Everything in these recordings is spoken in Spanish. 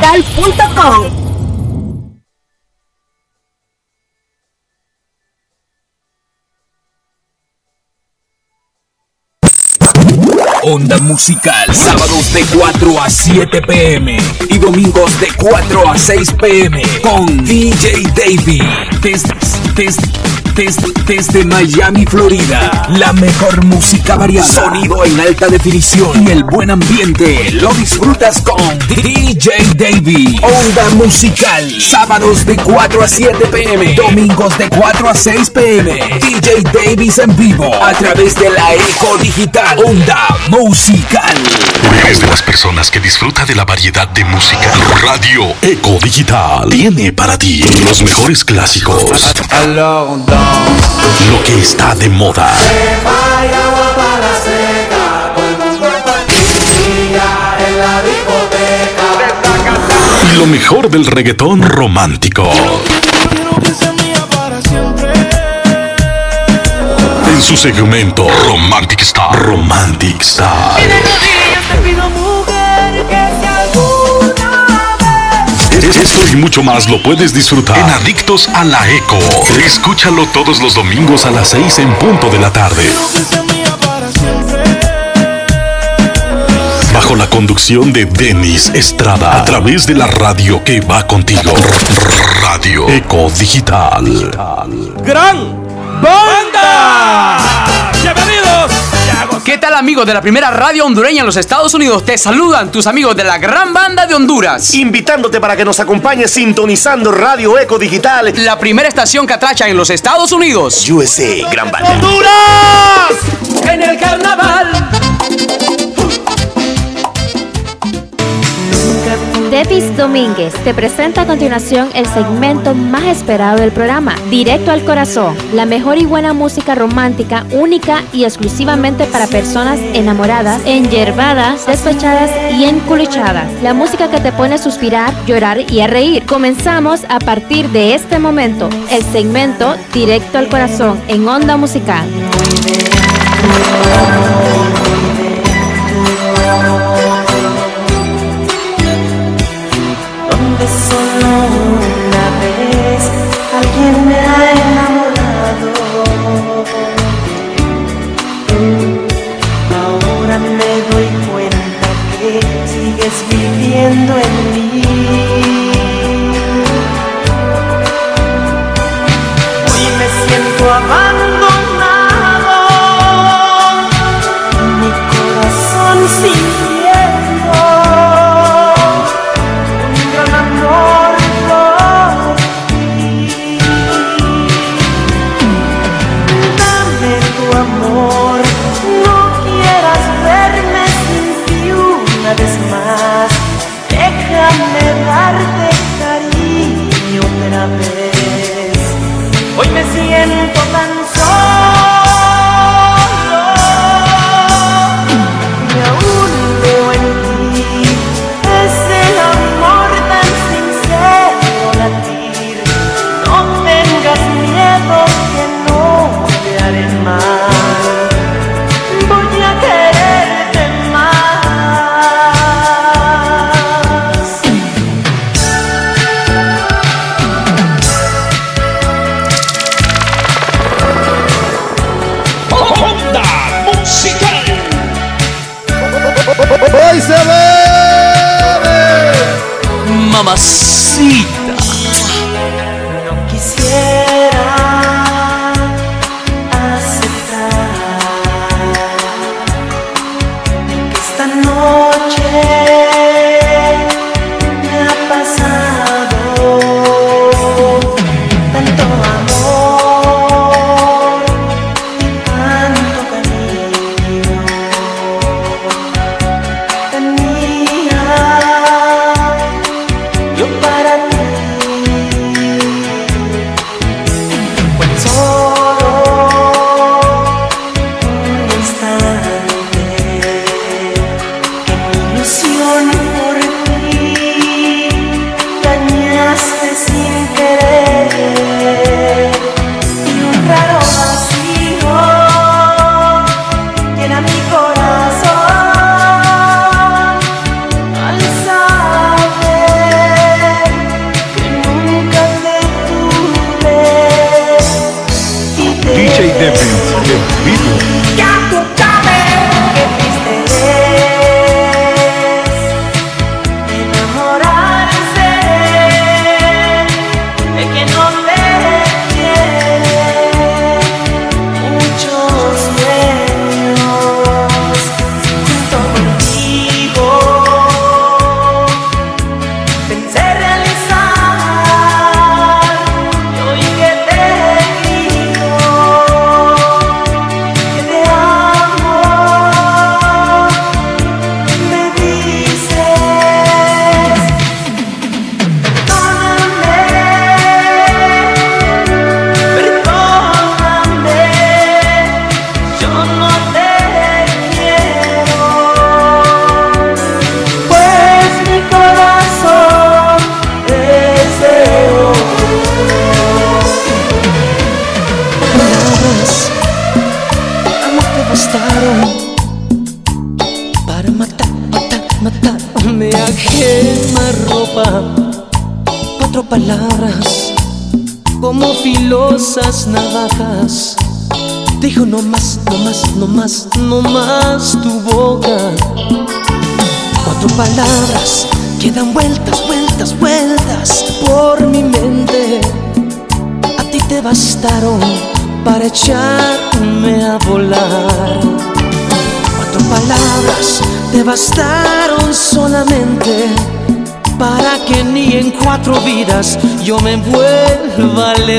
www.radioecodigital.com. Onda Musical, sábados de 4 a 7 pm y domingos de 4 a 6 pm con DJ desde, desde, Miami, Florida. La mejor música variada, sonido en alta definición y el buen ambiente. Lo disfrutas con DJ Davey. Onda Musical, sábados de 4 a 7 pm, domingos de 4 a 6 pm. DJ Davis en vivo a través de la Eco Digital. Onda Musical. Eres de las personas que disfruta de la variedad de música. Radio Eco Digital tiene para ti los mejores clásicos. Lo que está de moda. Y lo mejor del reggaetón romántico. En su segmento Romantic Star. Romantic Star. Esto y mucho más lo puedes disfrutar en Adictos a la Eco. Escúchalo todos los domingos a las 6 en punto de la tarde. Bajo la conducción de Denis Estrada a través de la radio que va contigo. Radio Eco Digital. Gran Banda. Bienvenidos. ¿Qué tal amigos de la primera radio hondureña en los Estados Unidos? Te saludan tus amigos de la Gran Banda de Honduras. Invitándote para que nos acompañes sintonizando Radio Eco Digital. La primera estación catracha en los Estados Unidos. USA, Gran Banda. ¡Honduras! En el carnaval. Davis Domínguez te presenta a continuación el segmento más esperado del programa, Directo al Corazón, la mejor y buena música romántica única y exclusivamente para personas enamoradas, enyerbadas, despechadas y enculichadas. La música que te pone a suspirar, llorar y a reír. Comenzamos a partir de este momento el segmento Directo al Corazón en Onda Musical. Solo una vez alguien me ha enamorado. Ahora me doy cuenta que sigues viviendo en mí. Hoy me siento abandonado,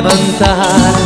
levantar.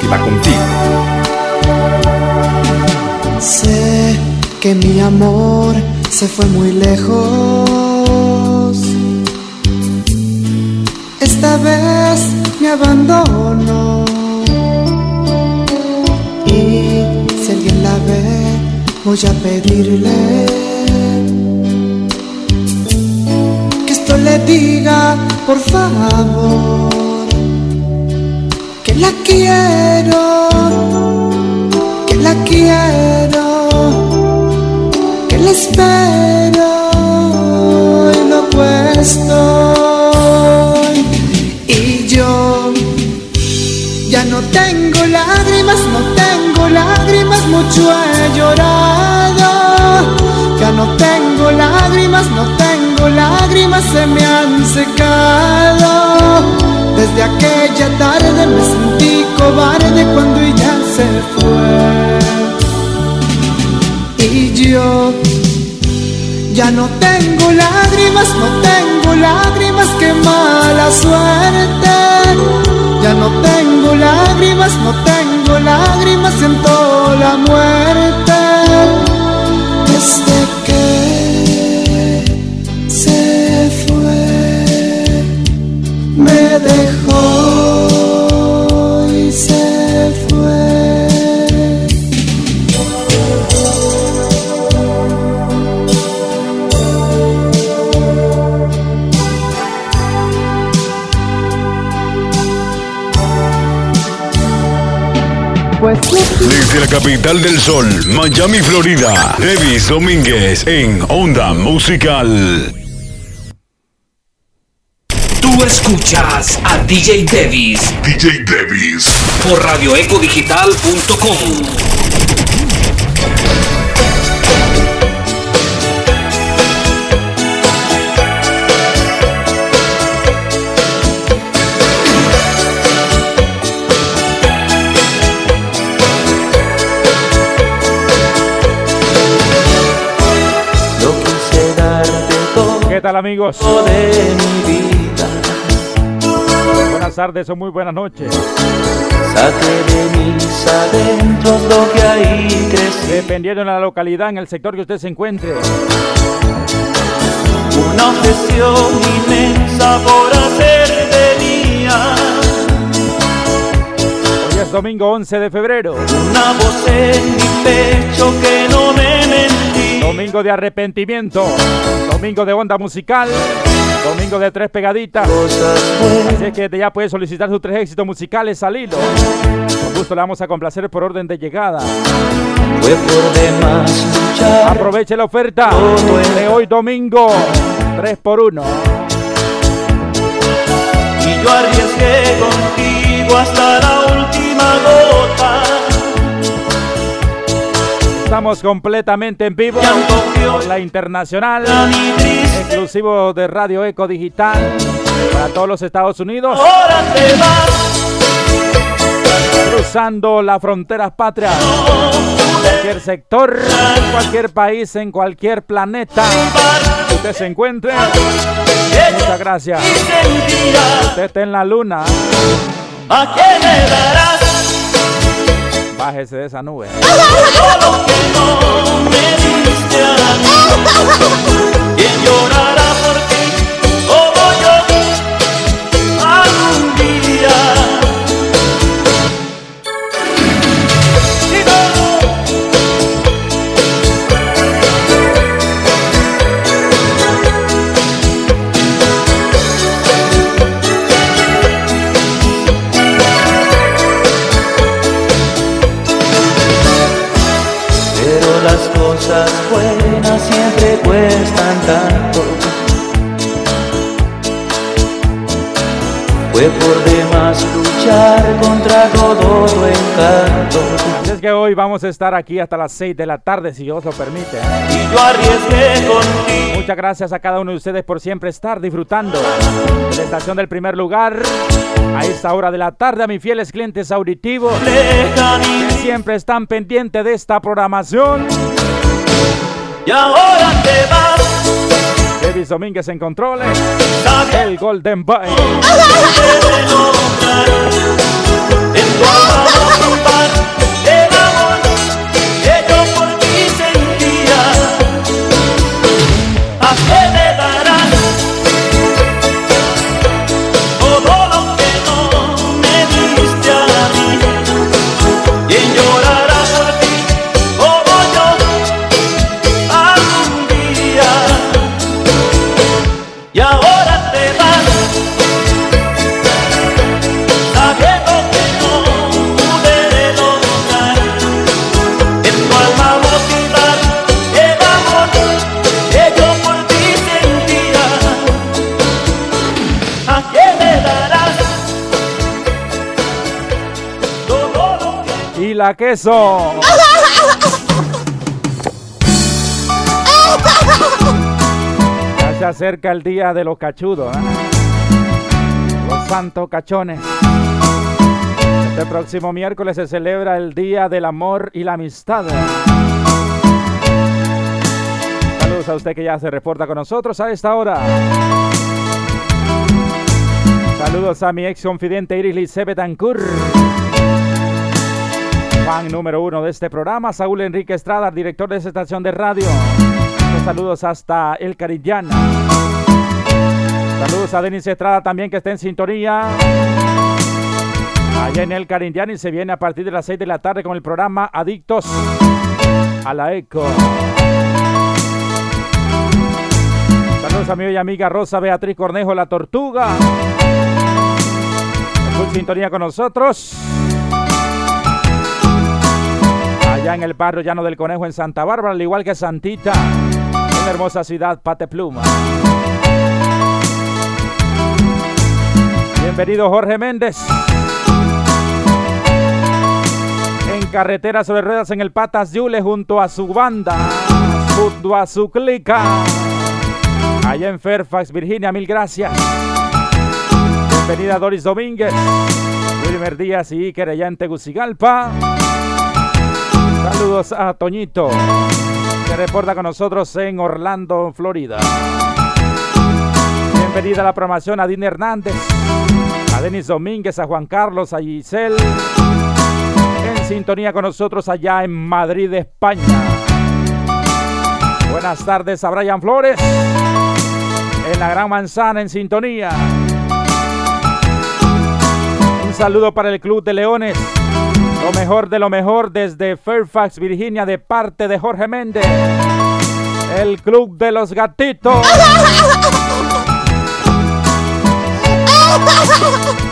Que va contigo. Sé que mi amor se fue muy lejos. Esta vez me abandono. Y si alguien la ve, voy a pedirle que esto le diga, por favor, la quiero que la quiero, que la espero y loco estoy. Y yo ya no tengo lágrimas, no tengo lágrimas, mucho he llorado. Ya no tengo lágrimas, no tengo lágrimas, se me han secado. Desde aquella tarde me sentí cobarde cuando ella se fue. Y yo ya no tengo lágrimas, no tengo lágrimas, qué mala suerte. Ya no tengo lágrimas, no tengo lágrimas, siento la muerte. Desde Desde la capital del sol, Miami, Florida, Davis Domínguez en Onda Musical. Escuchas a DJ Davis. DJ Davis. Por radioecodigital.com. ¿Qué tal amigos? De mi vida. Buenas tardes o muy buenas noches. Saque de mis adentros lo que ahí crece. Dependiendo de la localidad, en el sector que usted se encuentre. Una obsesión inmensa por hacer de mía. Hoy es domingo 11 de febrero. Una voz en mi pecho que no me mentí. Domingo de arrepentimiento. Domingo de onda musical. Domingo de tres pegaditas. Así es que ya puede solicitar sus tres éxitos musicales al. Con gusto le vamos a complacer por orden de llegada. Aproveche la oferta de hoy domingo. 3 por 1 Y yo arriesgué contigo hasta la última gota. Estamos completamente en vivo por la internacional, exclusivo de Radio Eco Digital para todos los Estados Unidos. Cruzando las fronteras patrias, en cualquier sector, en cualquier país, en cualquier planeta que usted se encuentre. Muchas gracias. Usted está en la luna. ¿A quién me darás? Bájese de esa nube. Todo lo que no me diste a mí. ¿Quién llorará por. Siempre cuestan tanto. Fue por demás luchar contra todo tu encanto. Así es que hoy vamos a estar aquí hasta las 6 de la tarde, si Dios lo permite. Y yo arriesgué contigo. Muchas gracias a cada uno de ustedes por siempre estar disfrutando de la estación del primer lugar a esta hora de la tarde. A mis fieles clientes auditivos que siempre están pendientes de esta programación. Y ahora te vas. Davis Domínguez en controles. El Golden Boy. Queso. Ya se acerca el día de los cachudos. ¿eh? Los santos cachones. Este próximo miércoles se celebra el Día del Amor y la Amistad. Saludos a usted que ya se reporta con nosotros a esta hora. Saludos a mi ex confidente Iris Lice Betancourt. Fan número uno de este programa, Saúl Enrique Estrada, director de esta estación de radio. Saludos hasta El Carillana. Saludos a Denis Estrada también que está en sintonía. Allá en El Carillana y se viene a partir de las 6 de la tarde con el programa Adictos a la Eco. Saludos a mi bella amiga Rosa Beatriz Cornejo, la Tortuga. En sintonía con nosotros. Allá en el barrio Llano del Conejo en Santa Bárbara, al igual que Santita, en la hermosa ciudad Patepluma. Bienvenido Jorge Méndez. En carretera sobre ruedas en el Patas Yule junto a su banda, junto a su clica. Allá en Fairfax, Virginia, mil gracias. Bienvenida Doris Domínguez, Wilmer Díaz y Iker allá en Tegucigalpa. Saludos a Toñito, que reporta con nosotros en Orlando, Florida. Bienvenida a la programación a Dina Hernández, a Denis Domínguez, a Juan Carlos, a Giselle. En sintonía con nosotros allá en Madrid, España. Buenas tardes a Brian Flores. En la Gran Manzana en sintonía. Un saludo para el Club de Leones. Lo mejor de lo mejor desde Fairfax, Virginia, de parte de Jorge Méndez. El Club de los Gatitos.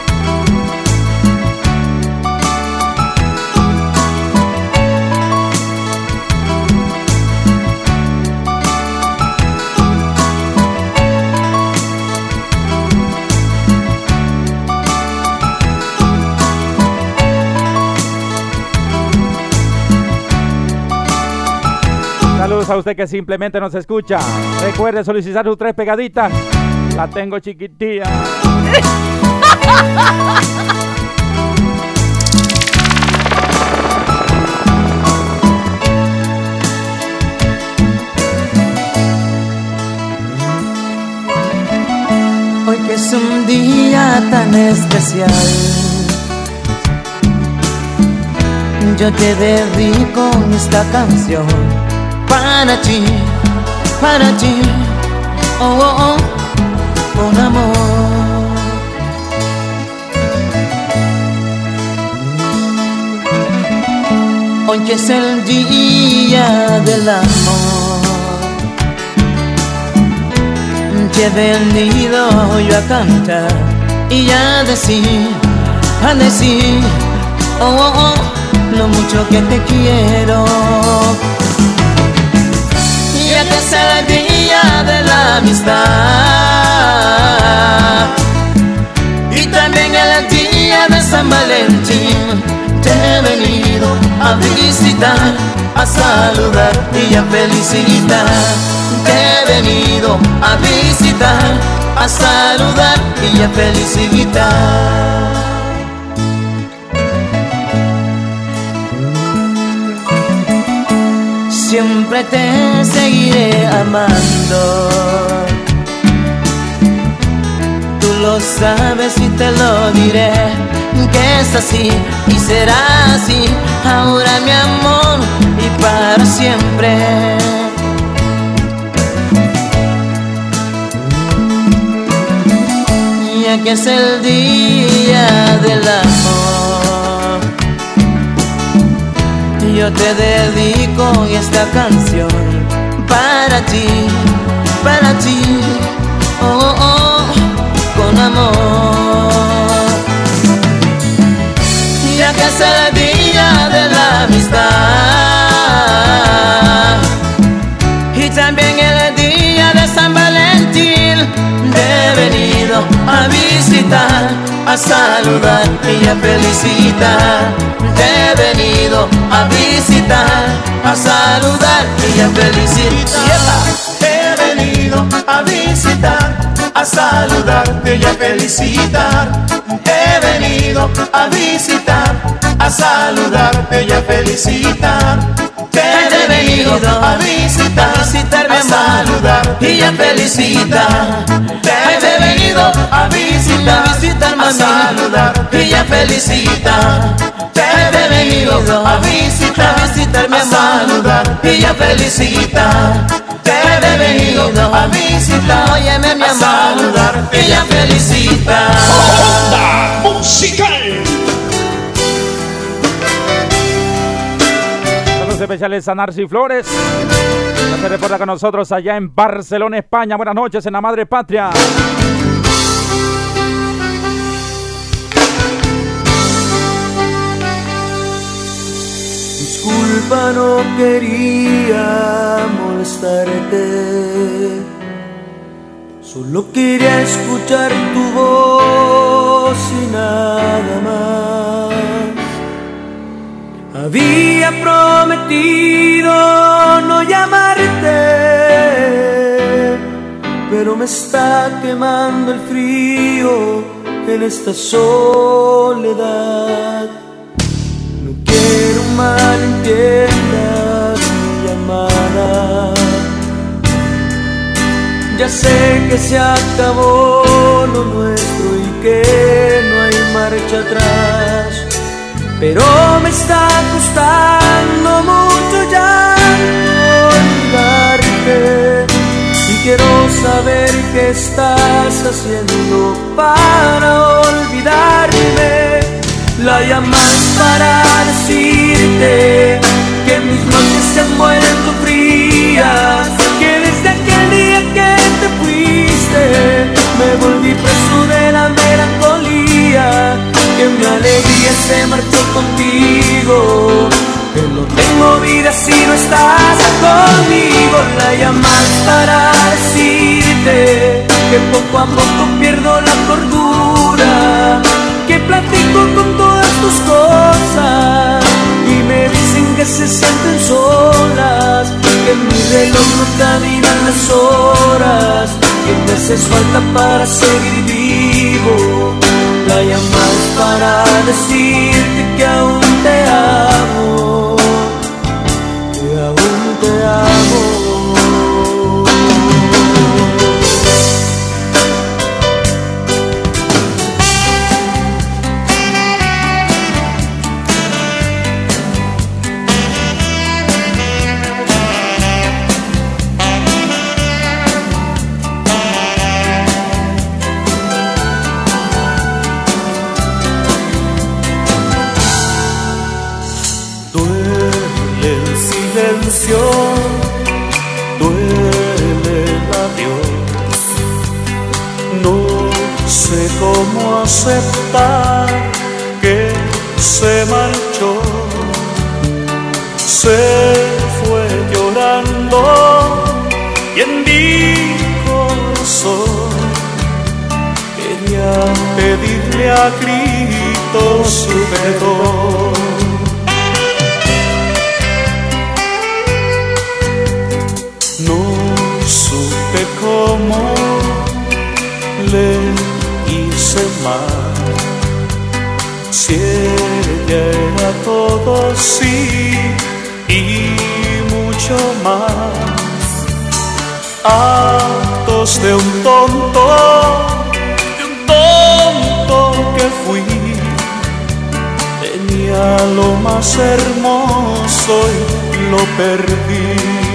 A usted que simplemente nos escucha. Recuerde solicitar sus tres pegaditas. La tengo chiquitilla. Hoy que es un día tan especial, yo te dedico esta canción para ti, para ti, oh, oh, oh, con amor. Hoy que es el día del amor, te he venido yo a cantar y a decir, a decir, oh, oh, oh, lo mucho que te quiero. Es el día de la amistad y también el día de San Valentín, te he venido a visitar, a saludar y a felicitar. Te he venido a visitar, a saludar y a felicitar. Siempre te seguiré amando. Tú lo sabes y te lo diré, que es así y será así, ahora mi amor y para siempre. Ya que es el día del amor, yo te dedico esta canción para ti, para ti, oh, oh, oh, con amor. Ya que es el día de la amistad y también el día de San Valentín, te he venido a visitar, a saludar y a felicitar. He venido a visitar, a saludar y a felicitar. He venido a visitar, a saludarte y a felicitar. He venido a visitar, a saludarte y a felicitar. Te he venido a visitar, a saludar y a felicitar. Te he venido a visitar, a saludar y a felicitar. Te he venido a visitar, visitarme a saludar y a felicitar. Te he venido a visitar, Óyeme, mi a amor, saludar y a felicitar. Musical. Saludos especiales a Narci Flores. que Se reporta con nosotros allá en Barcelona, España. Buenas noches en la madre patria. Disculpa, no quería molestarte. Solo quería escuchar tu voz y nada más. Había prometido no llamarte, pero me está quemando el frío en esta soledad. No quiero malentiendas mi llamada. Ya sé que se acabó lo nuestro y que no hay marcha atrás. Pero me está costando mucho ya olvidarte y quiero saber qué estás haciendo para olvidarme. La llamas para decirte que mis noches se han vuelto frías, me volví preso de la melancolía, que mi alegría se marchó contigo, que no tengo vida si no estás conmigo. La llamas para decirte que poco a poco pierdo la cordura, que platico con todas tus cosas y me dicen que se sienten solas, que mi reloj no caminan las horas, que me haces falta para seguir vivo. La llamas para decirte que aún silencio, duele el adiós. No sé cómo aceptar que se marchó. Se fue llorando y en mi corazón quería pedirle a gritos su perdón. Mal. Si ella era todo sí y mucho más. Actos de un tonto, de un tonto que fui. Tenía lo más hermoso y lo perdí.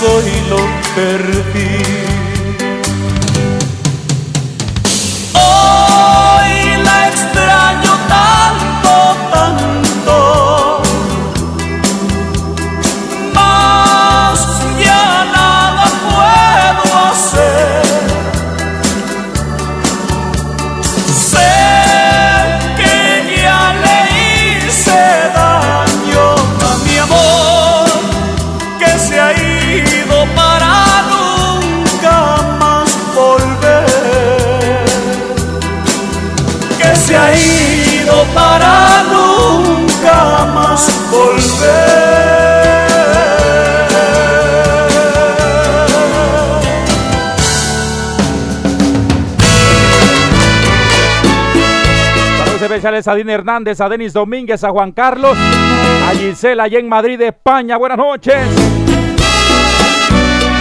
Hermoso y lo perdí. Especiales a Dina Hernández, a Denis Domínguez, a Juan Carlos, a Gisela allá en Madrid, España. Buenas noches.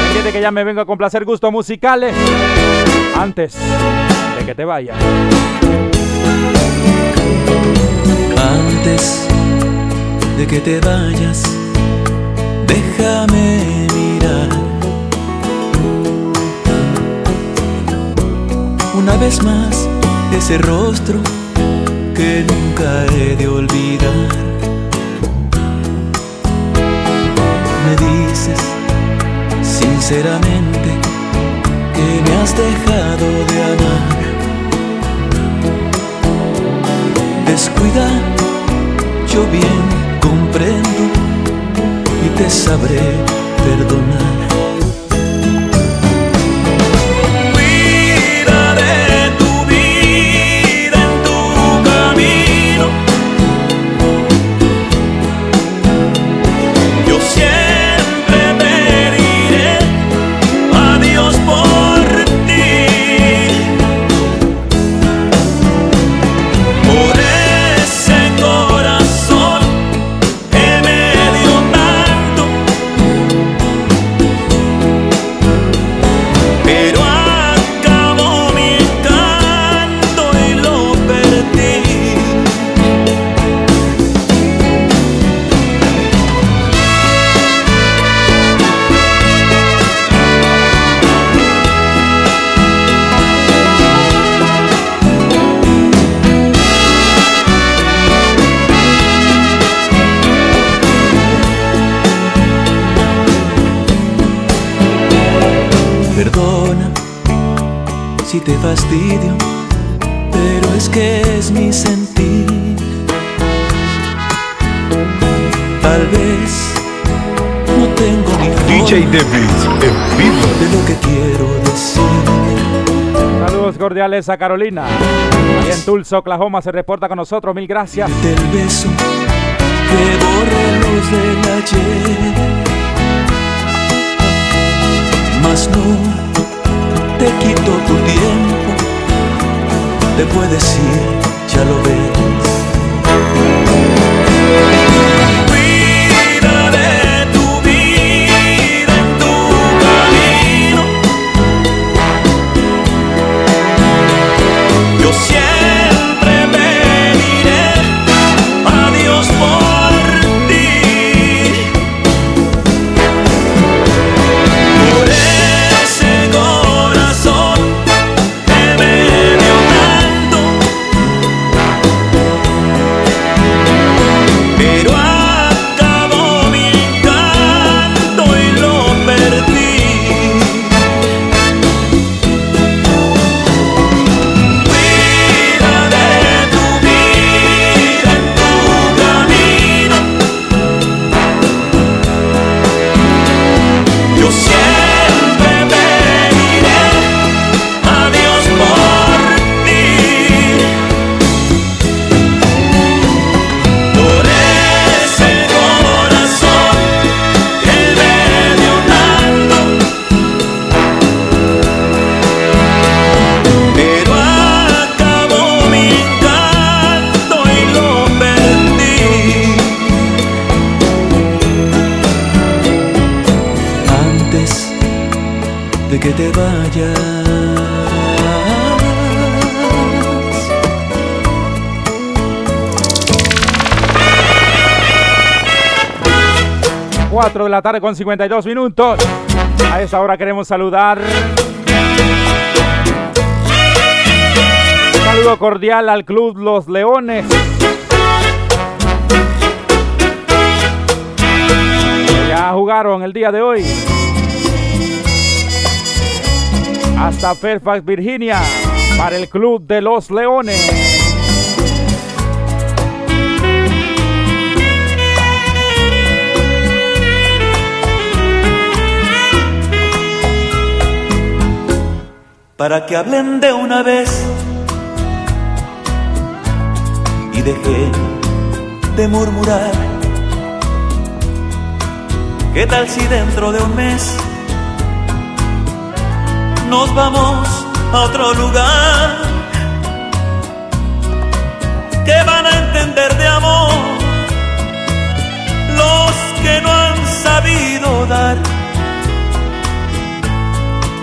Entiende que ya me vengo a complacer gustos musicales antes de que te vayas. Antes de que te vayas, déjame mirar una vez más ese rostro que nunca he de olvidar. Me dices sinceramente que me has dejado de amar. Descuida, yo bien comprendo y te sabré perdonar. Cordiales a Carolina. Ahí en Tulsa, Oklahoma se reporta con nosotros. Mil gracias. Del beso que borra los del ayer. Mas no te quito tu tiempo, te puedes ir, ya lo ves. De la tarde con 52 minutos. A esta hora queremos saludar. Un saludo cordial al Club Los Leones. Ya jugaron el día de hoy. Hasta Fairfax, Virginia, para el Club de los Leones. para que hablen de una vez y dejen de murmurar. ¿Qué tal si dentro de un mes nos vamos a otro lugar. ¿Qué van a entender de amor los que no han sabido dar?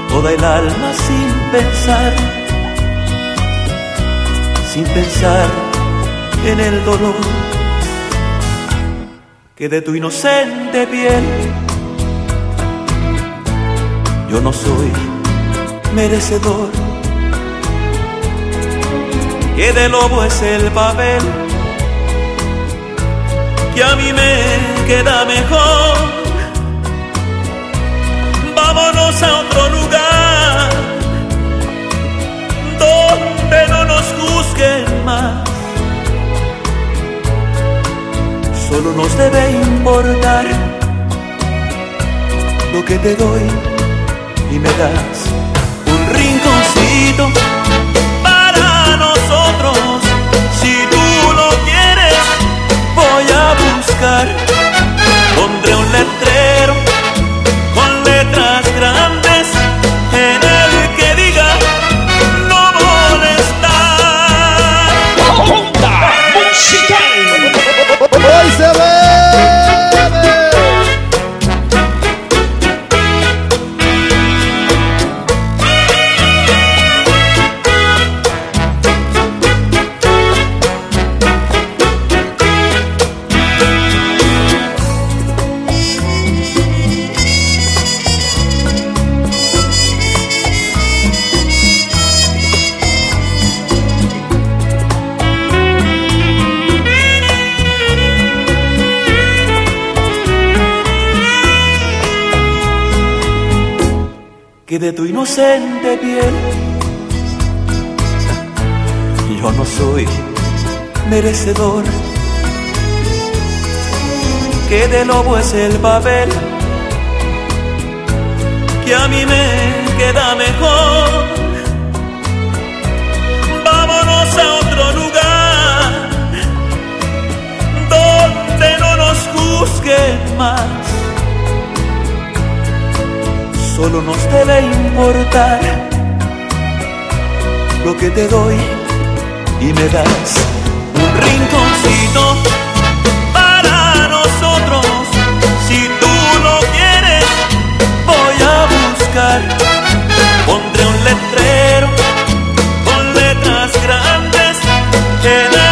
Toda el alma sin pensar, sin pensar en el dolor que de tu inocente piel yo no soy merecedor. Que de lobo es el papel que a mí me queda mejor. Vámonos a otro lugar donde no nos juzguen más. Solo nos debe importar lo que te doy y me das rinconcito para nosotros. Si tú lo quieres, voy a buscar. Pondré un letrero con letras grandes en el que diga no molestar. Musical. Inocente piel yo no soy merecedor. Que de lobo es el papel que a mí me queda mejor. Vámonos a otro lugar donde no nos juzguen más solo nos debe importar lo que te doy y me das un rinconcito para nosotros. Si tú lo quieres, voy a buscar. Pondré un letrero con letras grandes que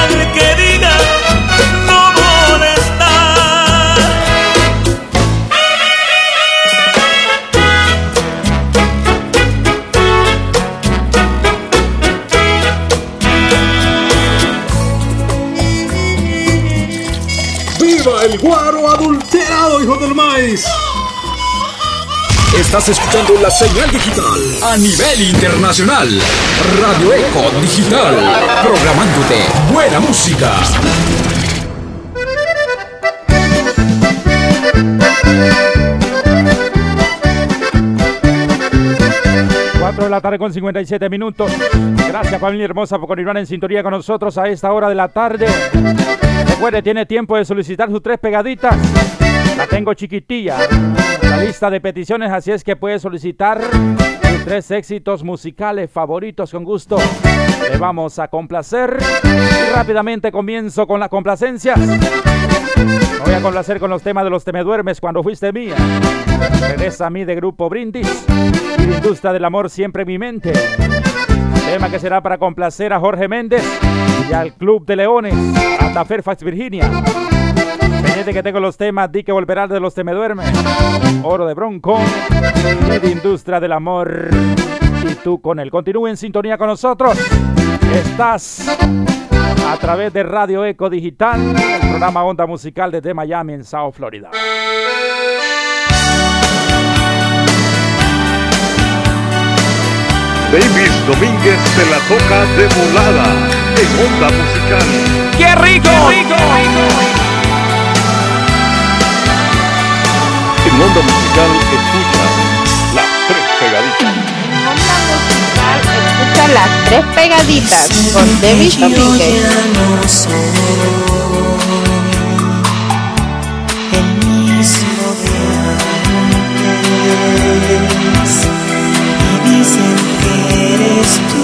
Estás escuchando la señal digital a nivel internacional. Radio Eco Digital. Programándote buena música. 4 de la tarde con 57 minutos. Gracias familia hermosa por continuar en sintonía con nosotros a esta hora de la tarde. Recuerde, tiene tiempo de solicitar sus tres pegaditas. Tengo chiquitilla. La lista de peticiones, así es que puede solicitar sus tres éxitos musicales favoritos con gusto. Le vamos a complacer. Y rápidamente comienzo con las complacencias. Me voy a complacer con los temas de los Te Me Duermes cuando fuiste mía. Regresa a mí de Grupo Brindis. Y industria del amor siempre en mi mente. Tema que será para complacer a Jorge Méndez y al Club de Leones hasta Fairfax, Virginia. Que tengo los temas Di que volverá de los Te Me Duermes. Oro de Bronco de Industria del Amor. Y tú con él. Continúe en sintonía con nosotros. Estás a través de Radio Eco Digital, el programa Onda Musical desde Miami en South Florida. Davis Domínguez se la toca de volada en Onda Musical. ¡Qué rico! En Onda Musical escucha las tres pegaditas. Escucha las tres pegaditas con David Domínguez. el mismo de antes y dicen que eres tú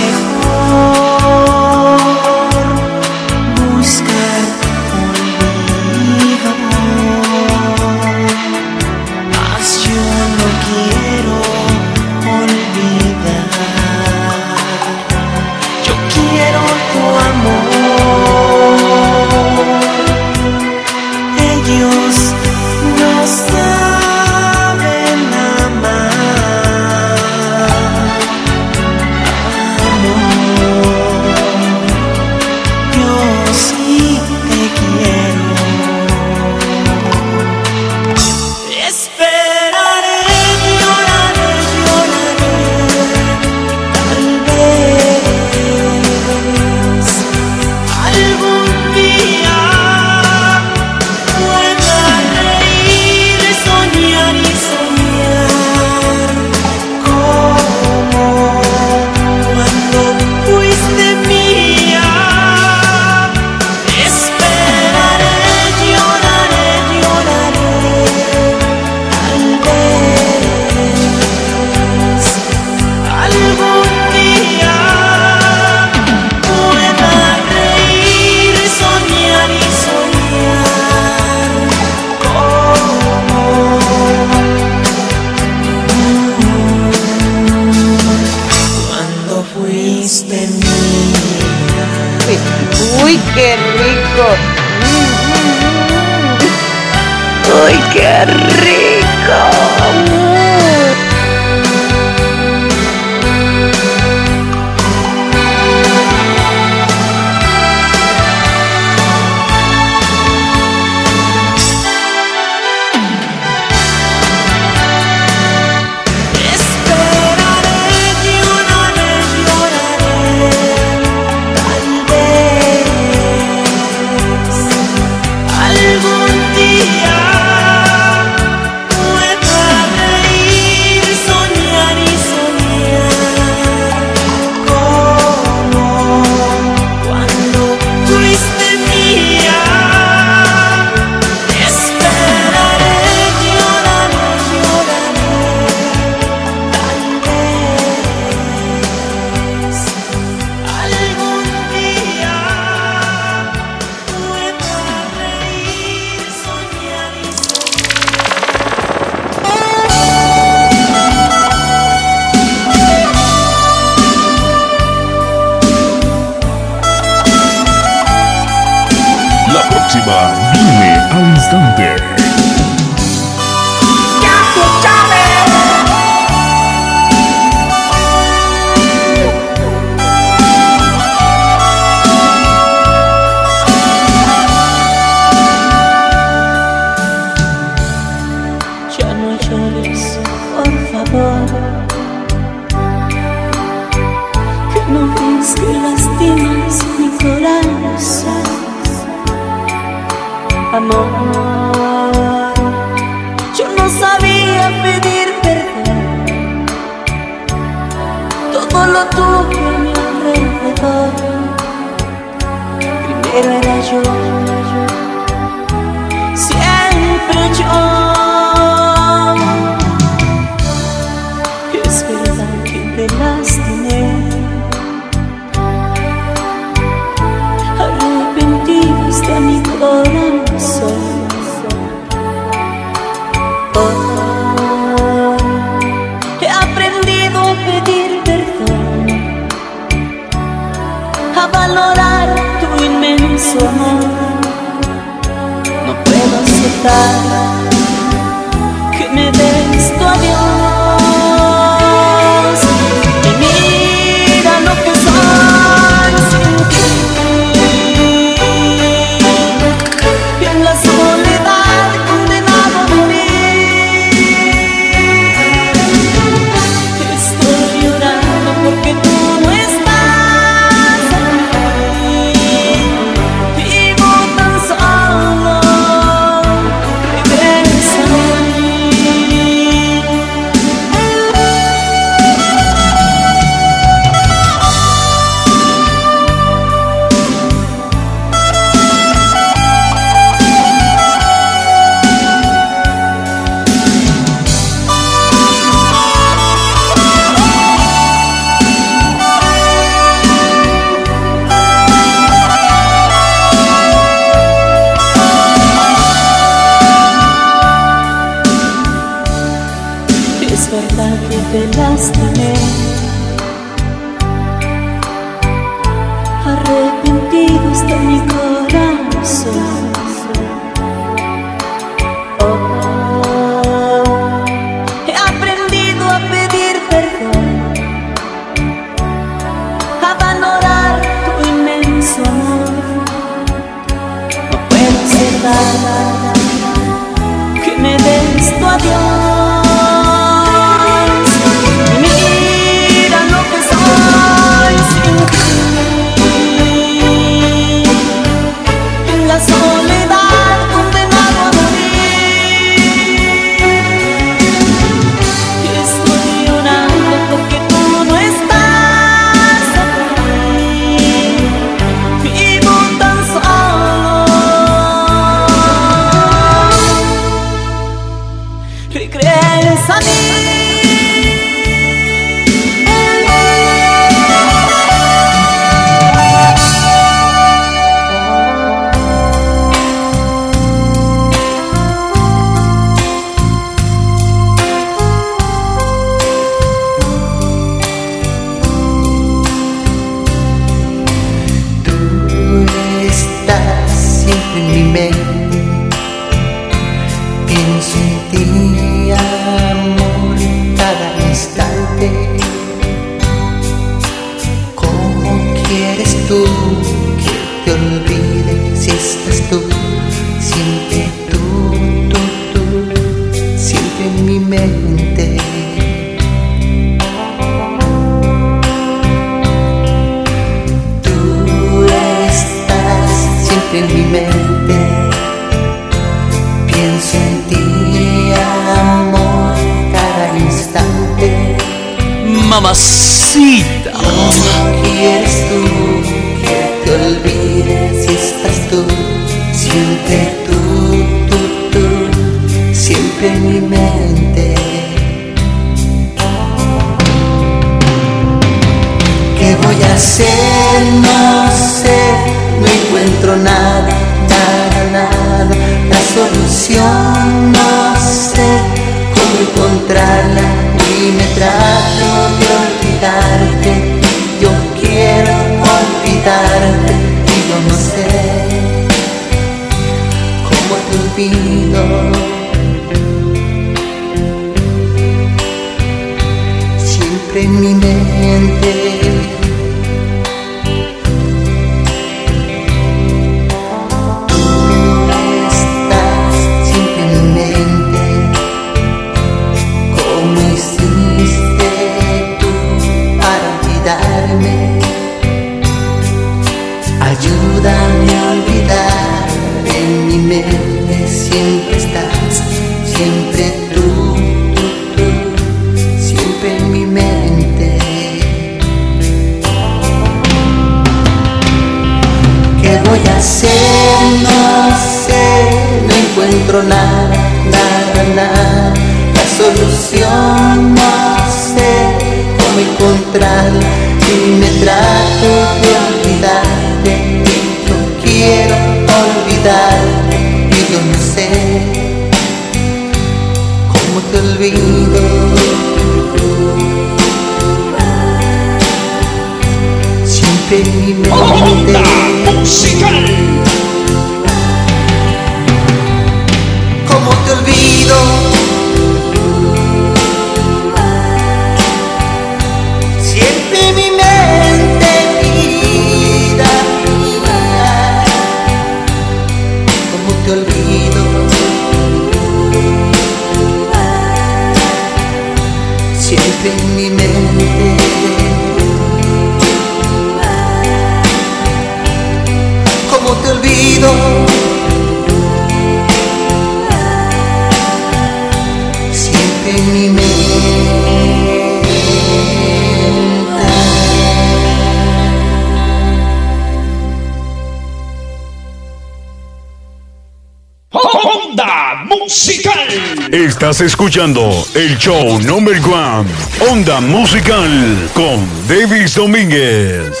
el show number one, Onda Musical, con Davis Domínguez.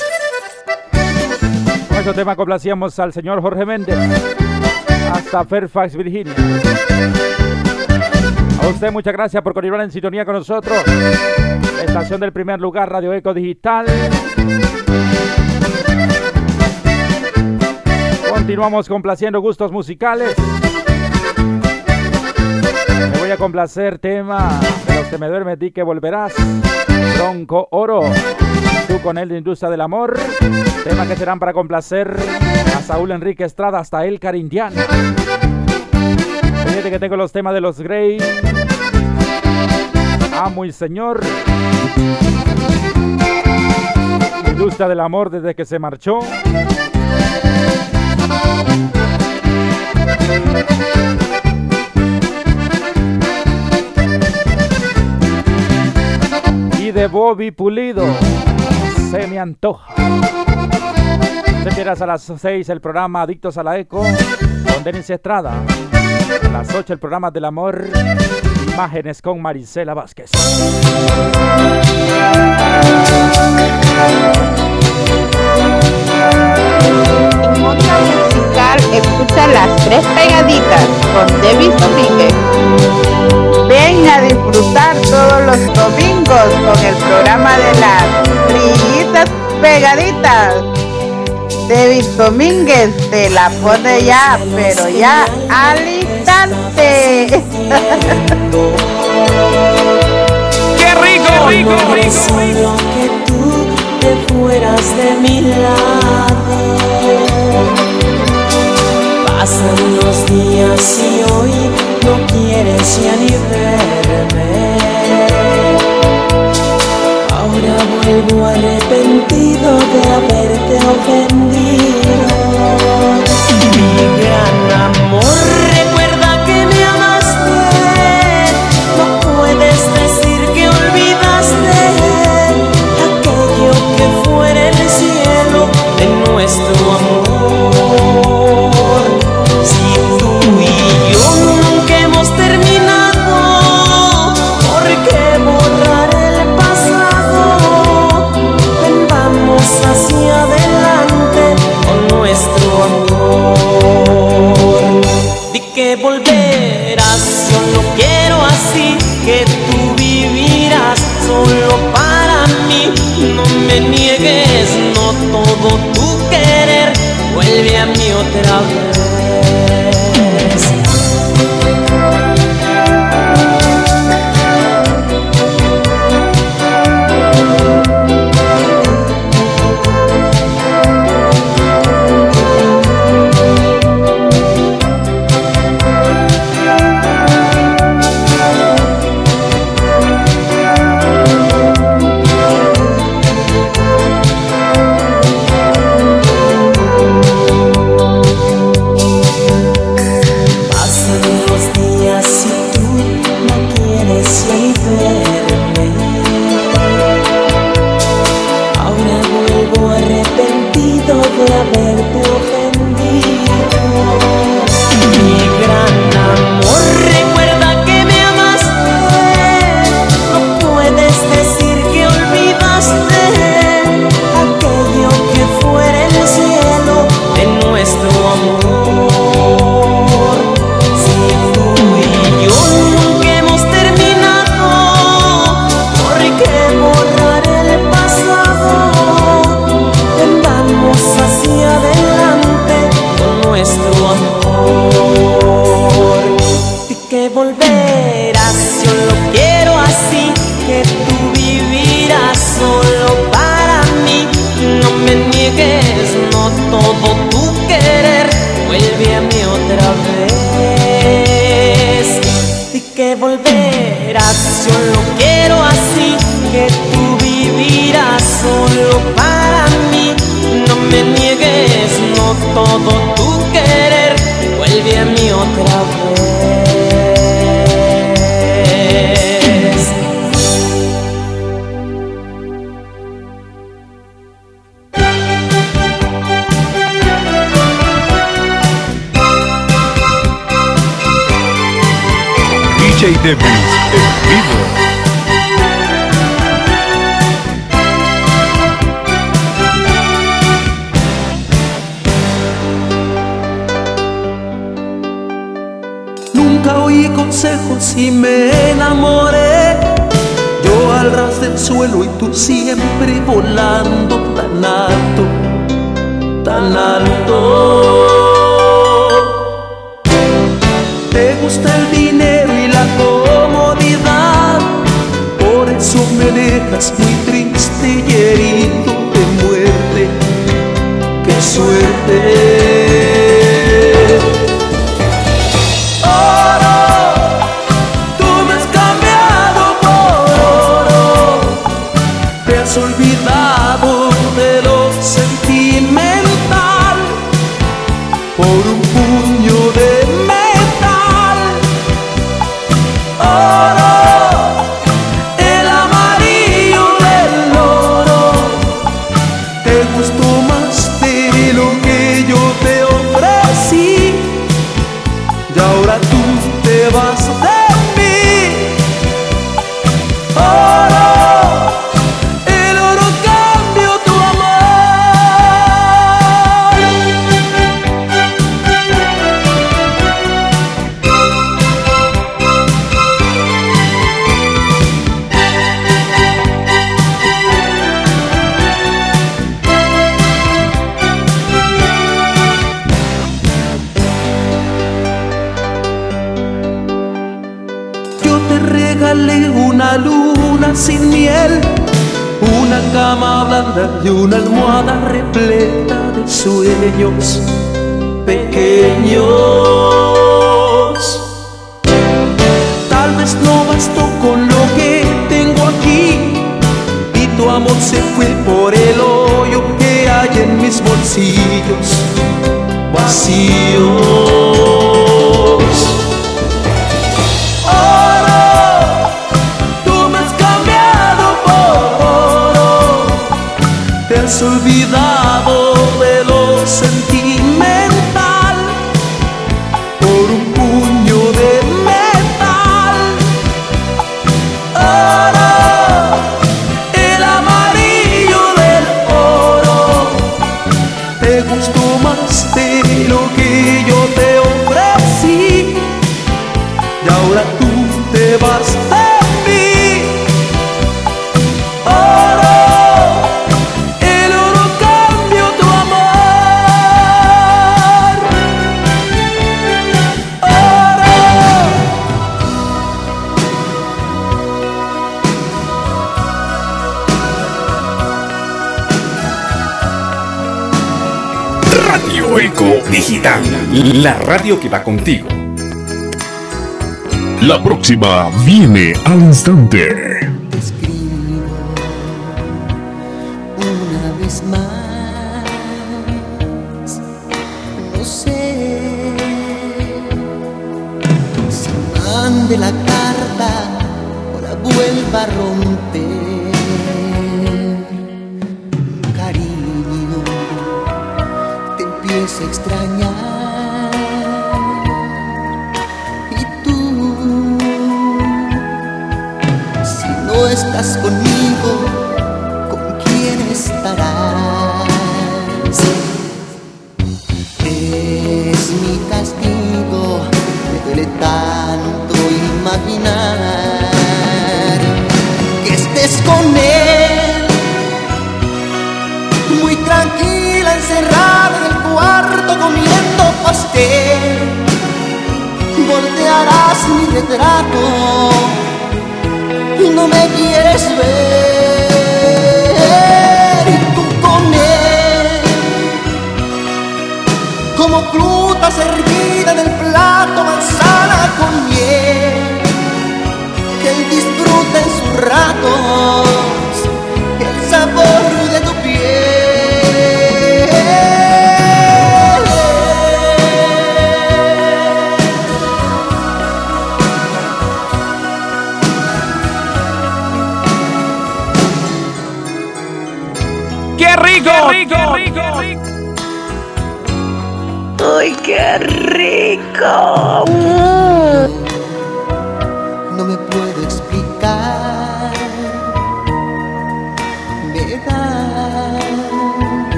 Con este tema complacíamos al señor Jorge Méndez, hasta Fairfax, Virginia. A usted muchas gracias por continuar en sintonía con nosotros. estación del primer lugar, Radio Eco Digital. Continuamos complaciendo gustos musicales. Me voy a complacer tema de los que me duermes di que volverás. Tronco Oro. Tú con él de Industria del Amor. Tema que serán para complacer a Saúl Enrique Estrada hasta el Carindiano. Fíjate que tengo los temas de los Grey. Amo y Señor. Industria del Amor desde que se marchó de Bobby Pulido. Se me antoja. Te quieras a las 6 el programa Adictos a la Eco con Denis Estrada. A las 8 el programa del amor Imágenes con Marisela Vázquez. En otra musical escucha las tres pegaditas con David Domínguez. Ven a disfrutar todos los domingos con el programa de las brillitas pegaditas. David Domínguez te la pone ya, pero ya al instante. ¡Qué rico! ¡Qué rico! ¡Qué rico! que tú te fueras de mi lado. Pasan los días y hoy no quieres ya ni verme. Ahora vuelvo arrepentido de haberte ofendido. Mi gran amor, recuerda que me amaste. No puedes decir que olvidaste aquello que fuera el cielo de nuestro tu querer, vuelve a mí otra vez. sueños pequeños. Tal vez no bastó con lo que tengo aquí y tu amor se fue por el hoyo que hay en mis bolsillos. radio que va contigo. La próxima viene al instante.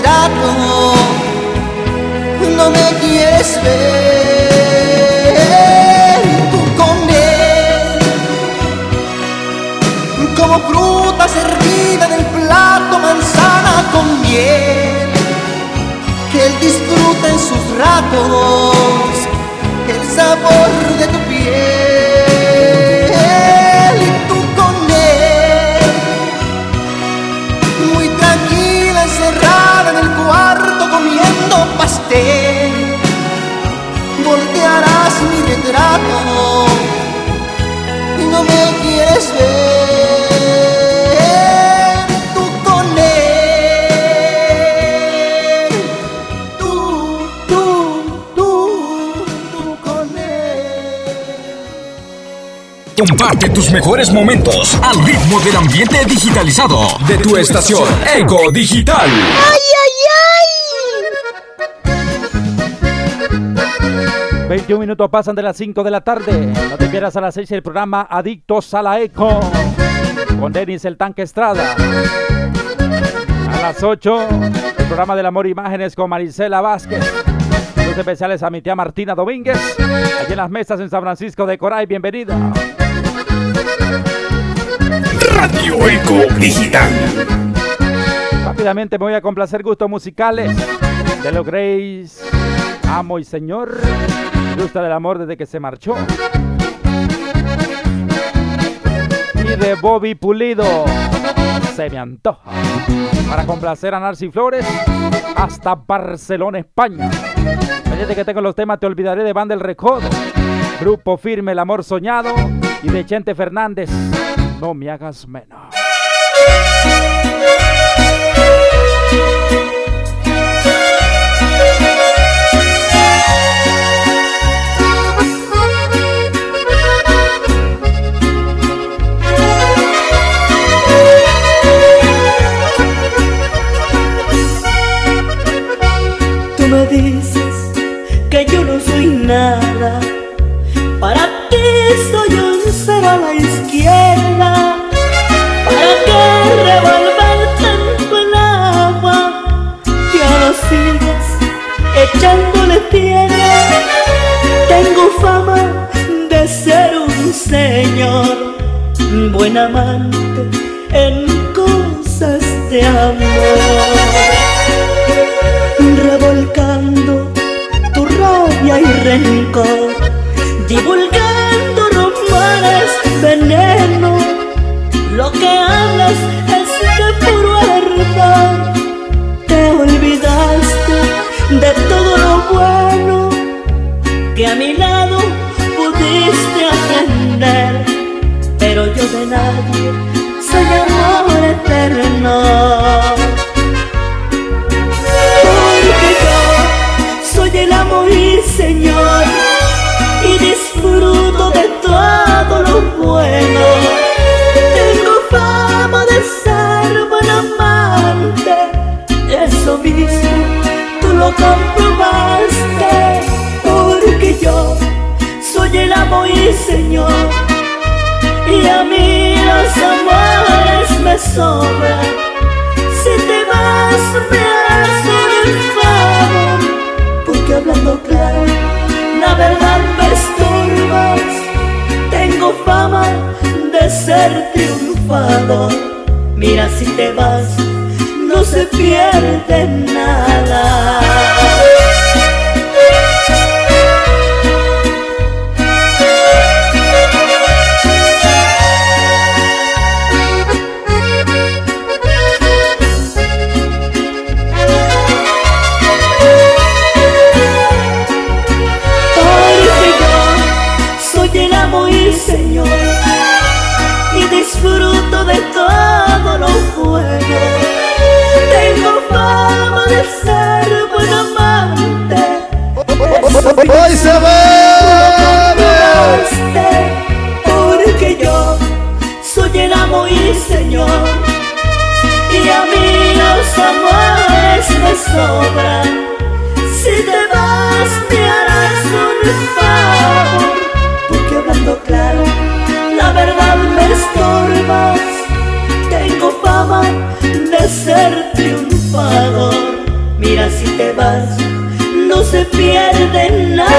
trato, no me quieres ver tú con él, como fruta servida en el plato, manzana con miel, que él disfruta en sus ratos el sabor de tu ingrato y no me quieres ver. Tú con él, tú, tú, tú, tú con él. Comparte tus mejores momentos al ritmo del ambiente digitalizado de tu estación Eco Digital. ¡Ay! 21 minutos pasan de las 5 de la tarde. No te pierdas a las 6 el programa Adictos a la Eco. Con Denis el Tanque Estrada. A las 8 el programa del Amor e Imágenes con Marisela Vázquez. Los especiales a mi tía Martina Domínguez. Aquí en las mesas en San Francisco de Coray. Bienvenida. Radio Eco Digital. Rápidamente me voy a complacer gustos musicales de los Grace. Amo y Señor. Gusta del amor desde que se marchó. Y de Bobby Pulido. Se me antoja. Para complacer a Narci Flores hasta Barcelona, España. Desde que tengo los temas, te olvidaré de Banda El Recodo. Grupo Firme, El Amor Soñado. Y de Chente Fernández. No me hagas menos. Me dices que yo no soy nada. Para ti soy un cero a la izquierda. Para que revolver tanto el agua, ya lo sigas echándole tierra. Tengo fama de ser un señor, buen amante en cosas de amor y rencor, divulgando rumores, veneno. Lo que hablas es de puro verdad. Te olvidaste de todo lo bueno que a mi lado pudiste aprender, pero yo de nadie me sobran. Si te vas me harás un favor que hablando claro, la verdad me estorbas. Tengo fama de ser triunfador. Mira si te vas, no se pierde nada. Hoy se Porque yo soy el amo y señor Y a mí los amores me sobran. Si te vas me harás un favor Porque hablando claro la verdad me estorbas. Tengo fama de ser triunfador Mira si te vas se pierde nada.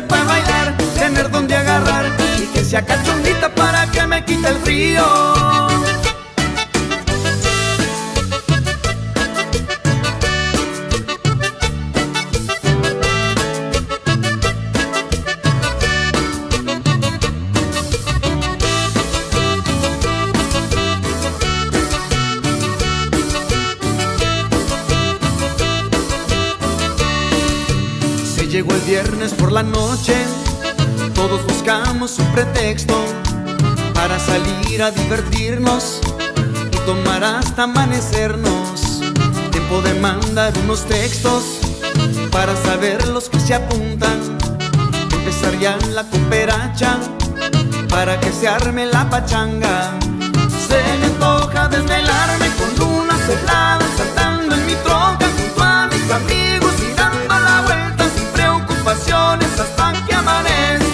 Sepa bailar, tener donde agarrar y que sea cachondita para que me quite el frío. Buscamos un pretexto para salir a divertirnos y tomar hasta amanecernos. Tiempo de mandar unos textos para saber los que se apuntan. Empezar ya la cooperacha para que se arme la pachanga. Se me antoja desvelarme con unas heladas saltando en mi troca junto a mis amigos y dando la vuelta sin preocupaciones hasta que amanezca.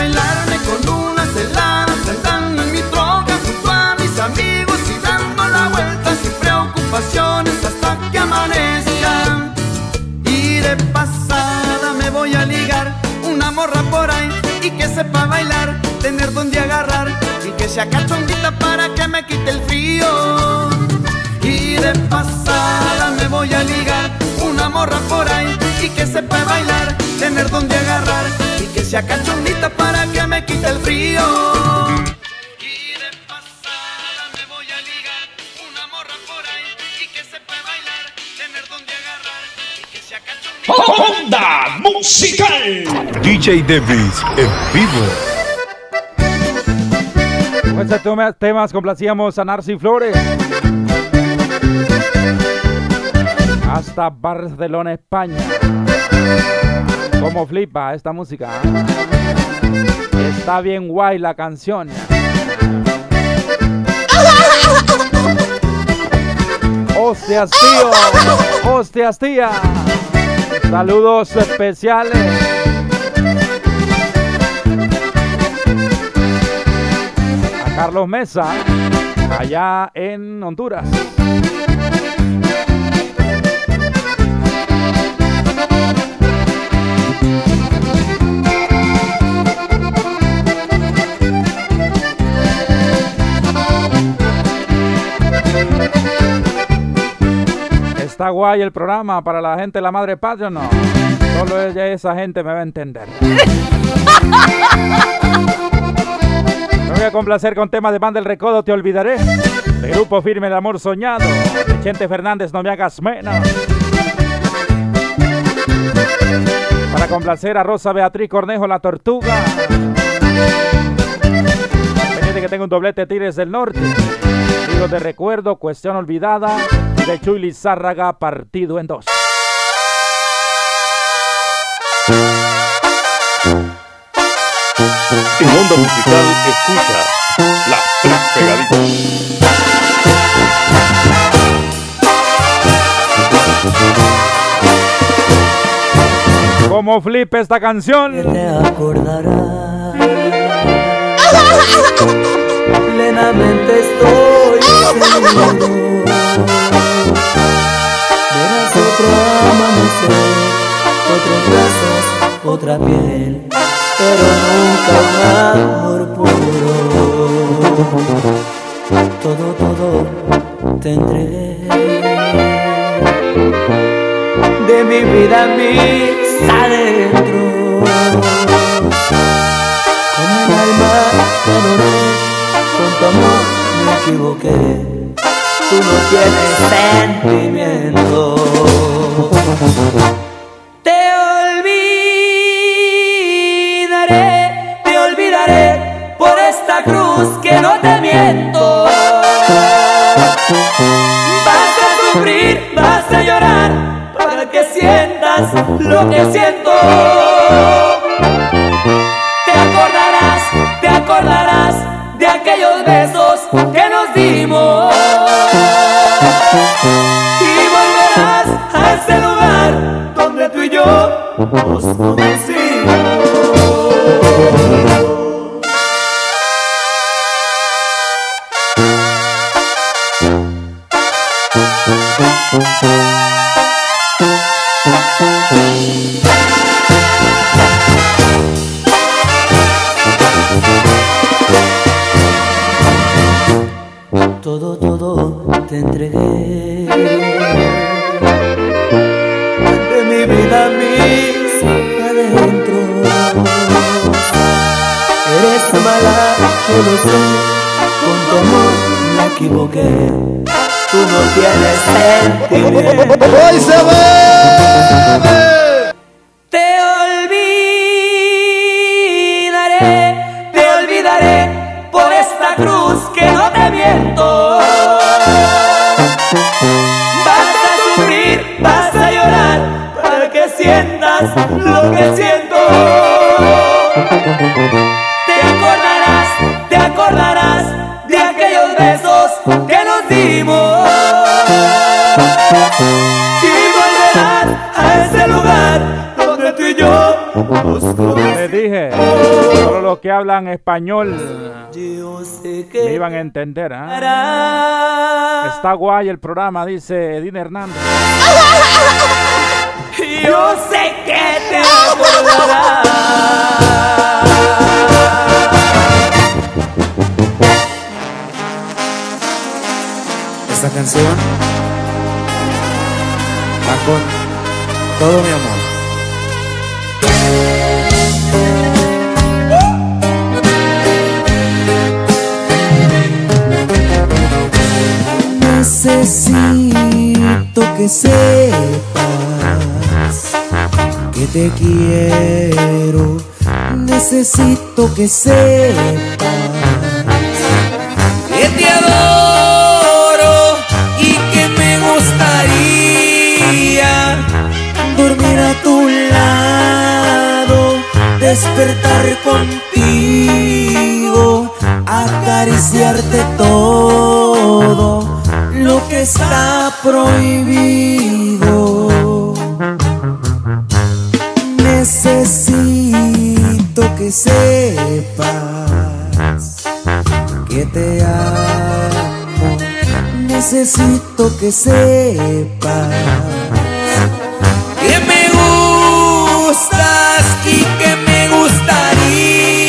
Se me antoja desvelarme con unas heladas saltando en mi troca junto a mis amigos y dando la vuelta sin preocupaciones hasta que amanezca. Y de pasada me voy a ligar una morra por ahí y que sepa bailar, tener donde agarrar y que sea cachondita para que me quite el frío. Y de pasada me voy a ligar una morra por ahí y que sepa bailar, tener donde agarrar y que sea cachondita para que me quite el frío. Y de pasada me voy a ligar una morra por ahí y que sepa bailar, tener donde agarrar y que sea cachondita. Onda Musical. DJ Davis en vivo. Con este tema- temas complacíamos a Narci Flores. Barcelona, España. Como flipa esta música. ¿eh? Está bien guay la canción. Hostias, tío. Hostias, tía. Saludos especiales. A Carlos Mesa, allá en Honduras. Está guay el programa para la gente de la madre patria, ¿o no? Solo ella, esa gente me va a entender. Me voy a complacer con temas de Banda del Recodo, Te Olvidaré. De Grupo Firme, El Amor Soñado. De Chente Fernández, No Me Hagas Menos. Para complacer a Rosa Beatriz Cornejo, La Tortuga. Pendiente que tengo un doblete Tigres del Norte. De recuerdo, Cuestión Olvidada. De Chuy Lizárraga, partido en dos. En Onda Musical escucha las tres pegaditas. Como flip esta canción. Plenamente estoy seguro. Verás otro amanecer, otros brazos, otra piel, pero nunca un amor puro. Todo, todo tendré de mi vida mis adentro alma te adoré, con tu amor equivoqué. Tú no tienes sentimiento. Te olvidaré, te olvidaré por esta cruz que no te miento. Vas a sufrir, vas a llorar para que sientas lo que siento. acordarás de aquellos besos que nos dimos. Y volverás a ese lugar donde tú y yo nos conocimos. 27 hablan español me iban a entender. ¿eh? Está guay el programa, dice Edina Hernández. Yo sé que te acordarás. Esta canción va con todo mi amor. Necesito que sepas que te quiero, necesito que sepas que te adoro y que me gustaría dormir a tu lado, despertar contigo, acariciarte todo está prohibido. Necesito que sepas que te amo. Necesito que sepas que me gustas y que me gustaría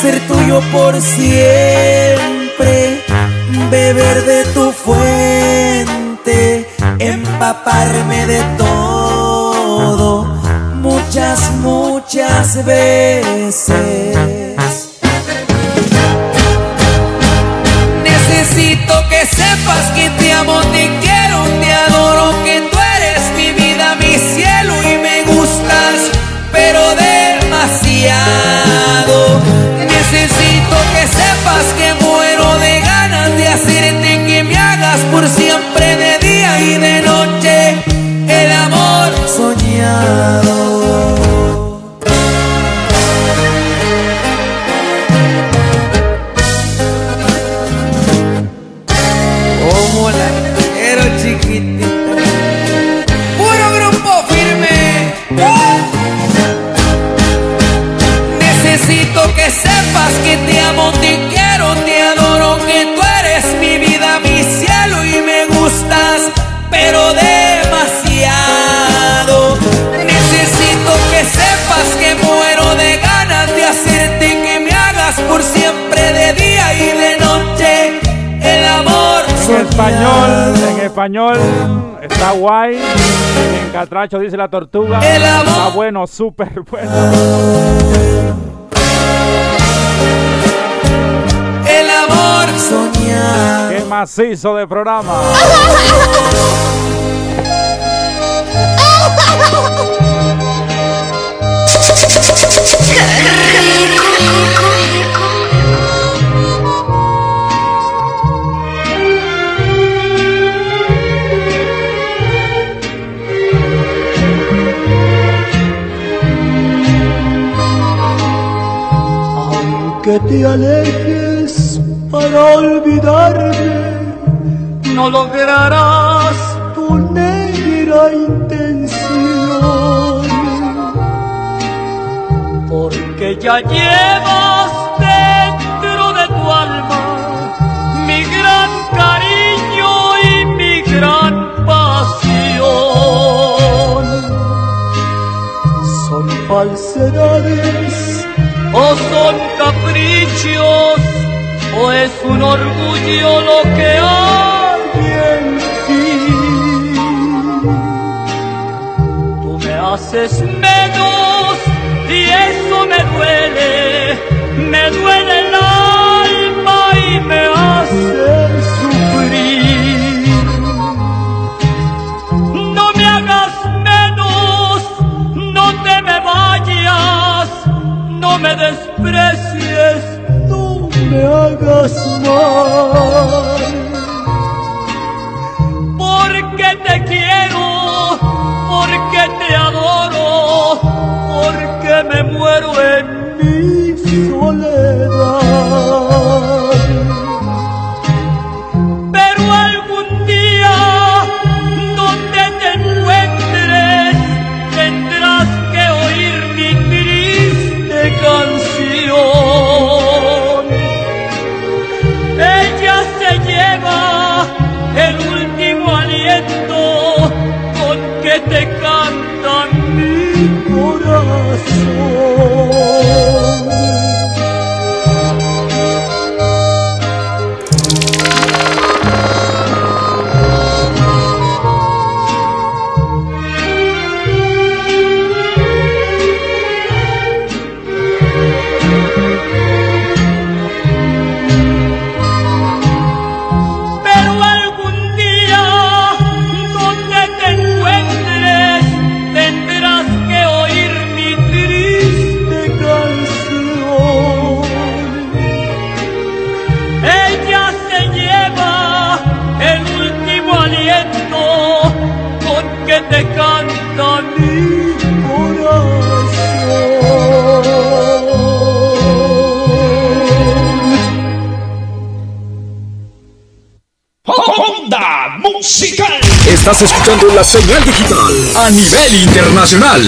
ser tuyo por siempre, beber de tu fuente, empaparme de todo muchas, muchas veces. Español, en español está guay. En catracho dice la tortuga. Está bueno, súper bueno. El amor soñar. Qué macizo de programa. que te alejes para olvidarme, no lograrás tu negra intención, porque ya llevas dentro de tu alma mi gran cariño y mi gran pasión. Son falsedades o son caprichos o es un orgullo lo que hay en ti. Tú me haces menos y eso me duele, me duele me desprecies, no me hagas mal. Porque te quiero, porque te adoro, porque me muero en corazón. Estás escuchando la señal digital a nivel internacional.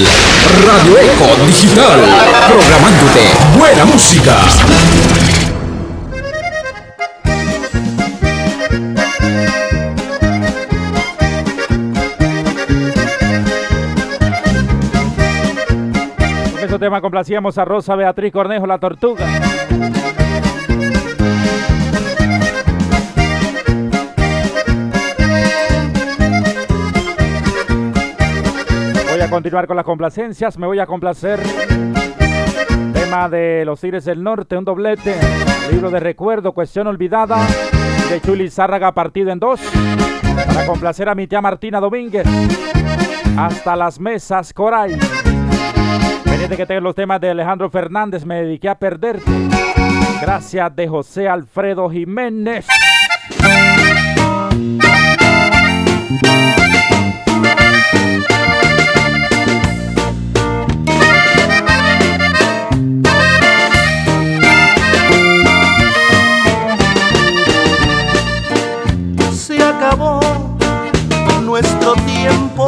Radio Eco Digital. Programándote buena música. Con ese tema complacíamos a Rosa Beatriz Cornejo, la tortuga. Continuar con las complacencias. Me voy a complacer. Tema de Los Tigres del Norte, un doblete. Libro de recuerdo, cuestión olvidada. De Chuli Zárraga, partido en dos. Para complacer a mi tía Martina Domínguez. Hasta las mesas, Coray. Pendiente que tengo los temas de Alejandro Fernández, me dediqué a perderte. Gracias de José Alfredo Jiménez. Acabó nuestro tiempo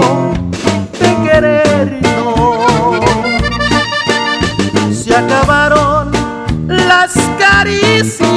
de querernos. Se acabaron las caricias.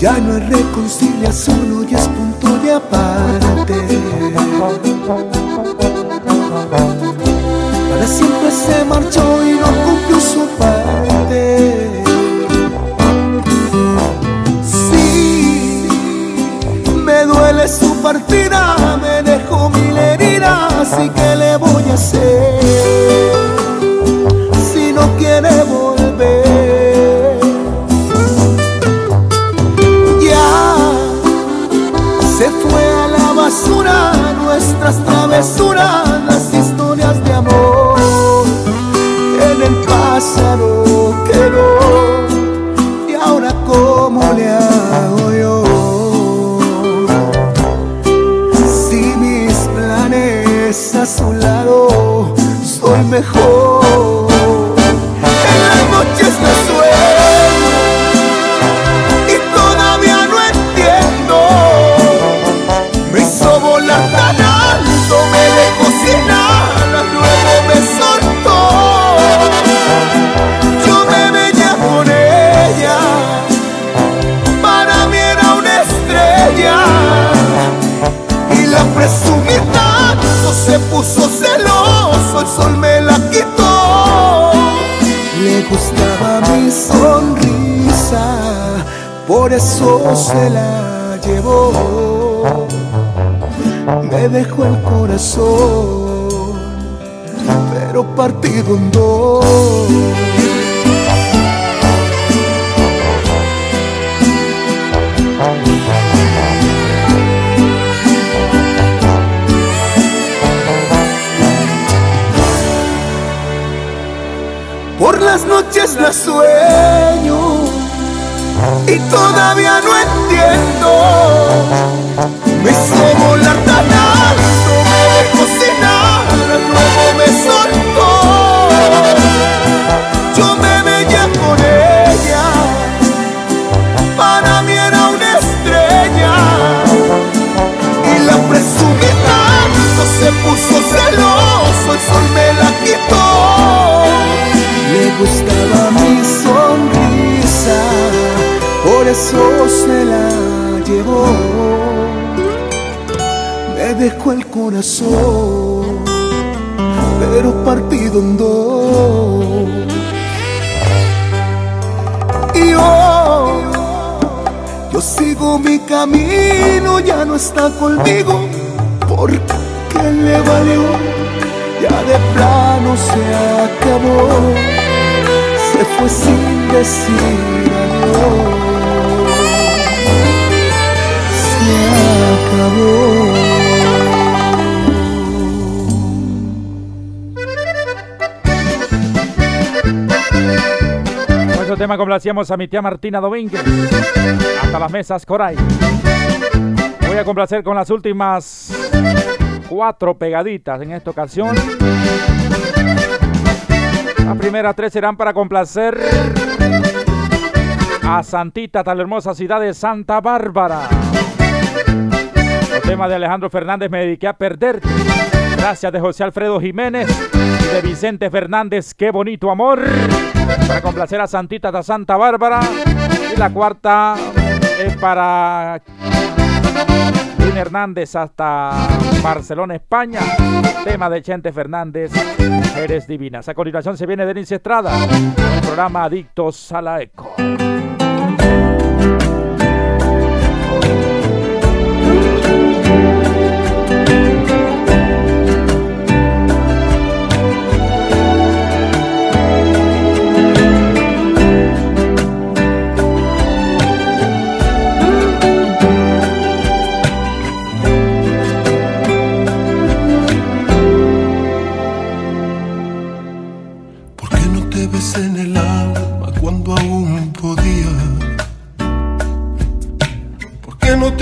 Ya no hay reconciliación, hoy es punto de aparte. Para siempre se marchó y eso se la llevó. Me dejó el corazón, pero partido en dos. Por las noches la sueño y todavía no entiendo. Me hizo volar tan alto, me dejó sin luego me soltó. Yo me veía con ella, para mí era una estrella y la presumí tanto, se puso celoso, el sol me la quitó. Le gustaba mi sonrisa besos se la llevó, me dejó el corazón, pero partido en dos. Y yo, yo sigo mi camino, ya no está conmigo, porque le valió, ya de plano se acabó, se fue sin decir adiós. acabó. Con tema complacíamos a mi tía Martina Domínguez. Hasta las mesas, Coray. Voy a complacer con las últimas cuatro pegaditas en esta ocasión. Las primeras tres serán para complacer a Santita, tan hermosa ciudad de Santa Bárbara. Tema de Alejandro Fernández, me dediqué a perderte. Gracias de José Alfredo Jiménez y de Vicente Fernández, qué bonito amor. Para complacer a Santita de Santa Bárbara. Y la cuarta es para Lin Hernández hasta Barcelona, España. Tema de Chente Fernández, Eres Divinas. A continuación se viene Denise Estrada, el programa Adictos a la Eco.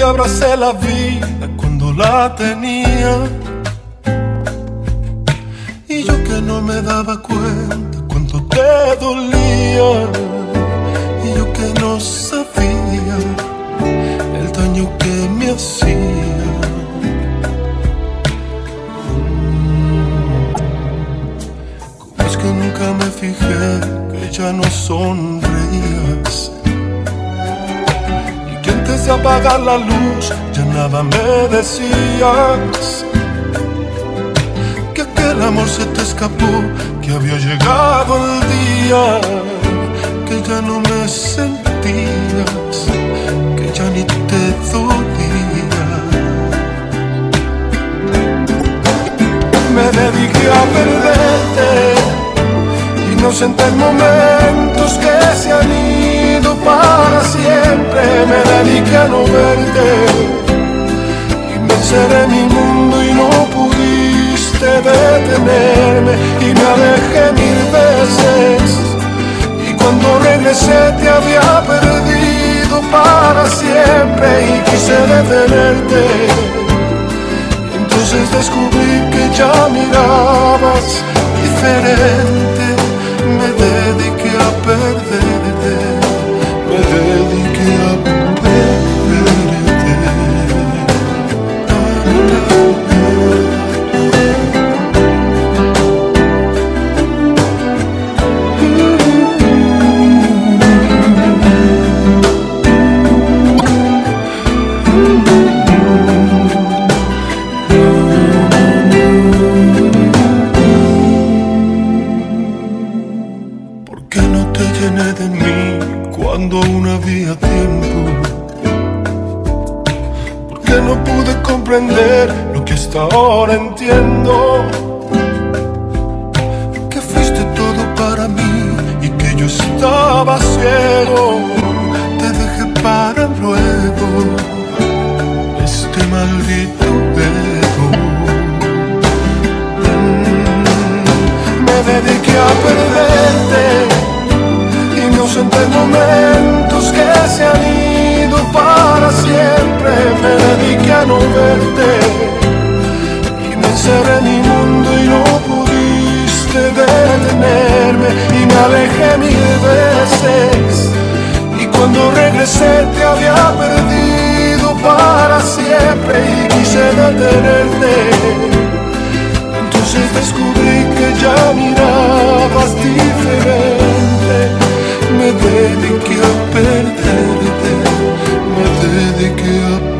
Abracé la vida cuando la tenía. Y yo que no me daba cuenta cuánto te dolía. Y yo que no sabía el daño que me hacía. Como es que nunca me fijé que ya no sonreías de apagar la luz ya nada me decías que aquel amor se te escapó, que había llegado el día, que ya no me sentías, que ya ni te dolía. Me dediqué a perderte, inocentes momentos que se han para siempre, me dediqué a no verte. Y me encerré en mi mundo y no pudiste detenerme. Y me alejé mil veces. Y cuando regresé te había perdido para siempre y quise detenerte. Entonces descubrí que ya mirabas diferente. Me dediqué a perderte me dediqué a lo que hasta ahora entiendo? Que fuiste todo para mí y que yo estaba ciego. Te dejé para luego este maldito ego. me dediqué a perderte inocentes momentos que se han ido para siempre me dediqué a no verte. Y me encerré en mi mundo y no pudiste detenerme. Y me alejé mil veces. Y cuando regresé te había perdido para siempre y quise detenerte. Entonces descubrí que ya mirabas diferente. Me dediqué a perderte, me dediqué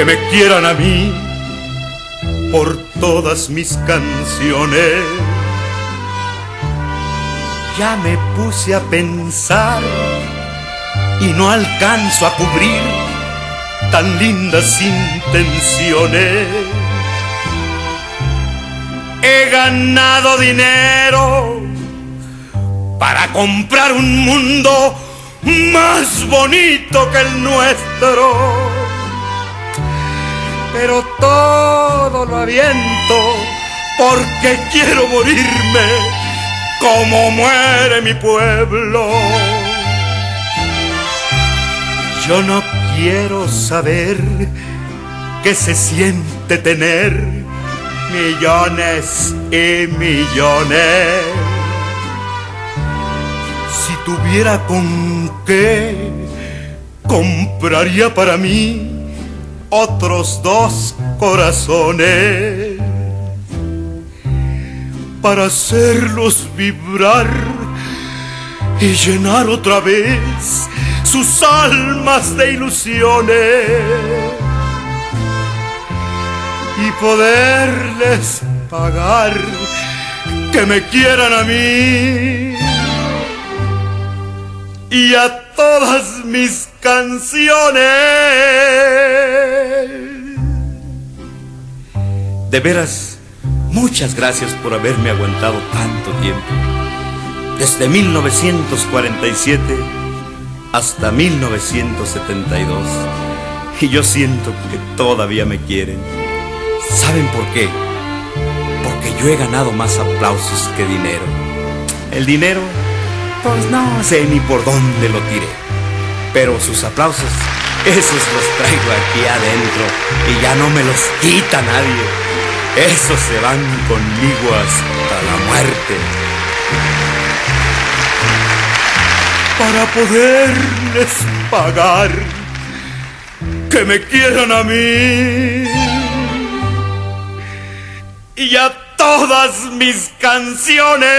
que me quieran a mí por todas mis canciones? Ya me puse a pensar y no alcanzo a cubrir tan lindas intenciones. He ganado dinero para comprar un mundo más bonito que el nuestro. Pero todo lo aviento porque quiero morirme como muere mi pueblo. Yo no quiero saber qué se siente tener millones y millones. Si tuviera con qué, compraría para mí otros dos corazones. Para hacerlos vibrar y llenar otra vez sus almas de ilusiones. Y poderles pagar que me quieran a mí. Y a todas mis canciones. De veras, muchas gracias por haberme aguantado tanto tiempo. Desde 1947 hasta 1972. Y yo siento que todavía me quieren. ¿Saben por qué? Porque yo he ganado más aplausos que dinero. El dinero, pues no sé ni por dónde lo tiré. Pero sus aplausos, esos los traigo aquí adentro y ya no me los quita nadie. Esos se van conmigo hasta la muerte. Para poderles pagar que me quieran a mí y a todas mis canciones.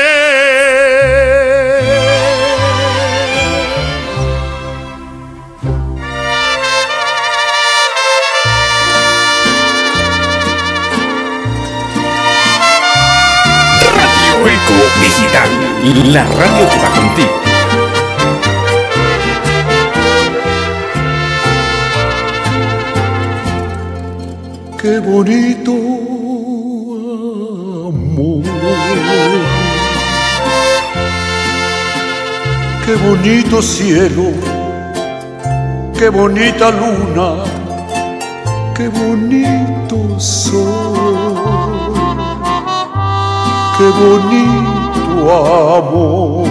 Digital, la radio que va contigo. Qué bonito amor. Qué bonito cielo. Qué bonita luna. Qué bonito sol. Qué bonito amor.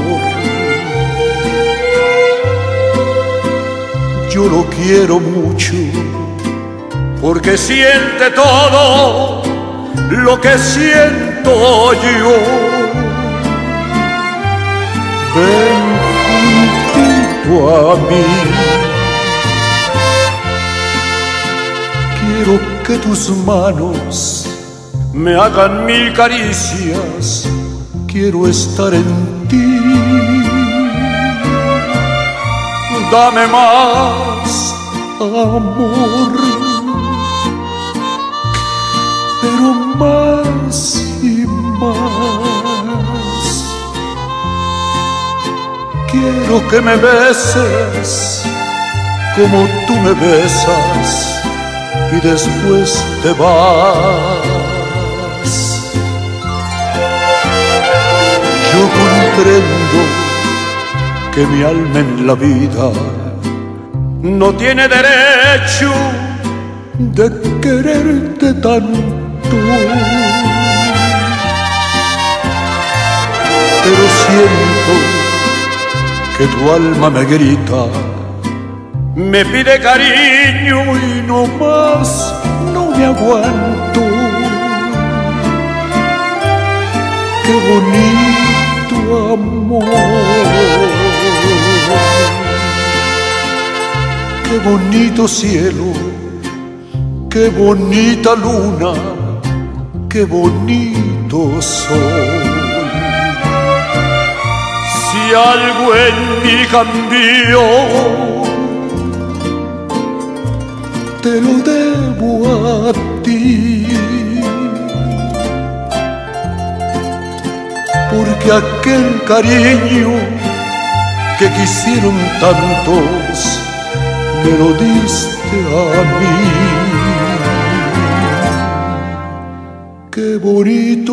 Yo lo quiero mucho porque siente todo lo que siento yo. Ven junto a mí. Quiero que tus manos me hagan mil caricias. Quiero estar en ti. Dame más amor pero más y más. Quiero que me beses como tú me besas y después te vas. Comprendo que mi alma en la vida no tiene derecho de quererte tanto pero siento que tu alma me grita, me pide cariño y no más no me aguanto. Qué bonito amor, qué bonito cielo, qué bonita luna qué bonito sol. Si algo en mí cambió, te lo debo a ti. Porque aquel cariño que quisieron tantos, me lo diste a mí. qué bonito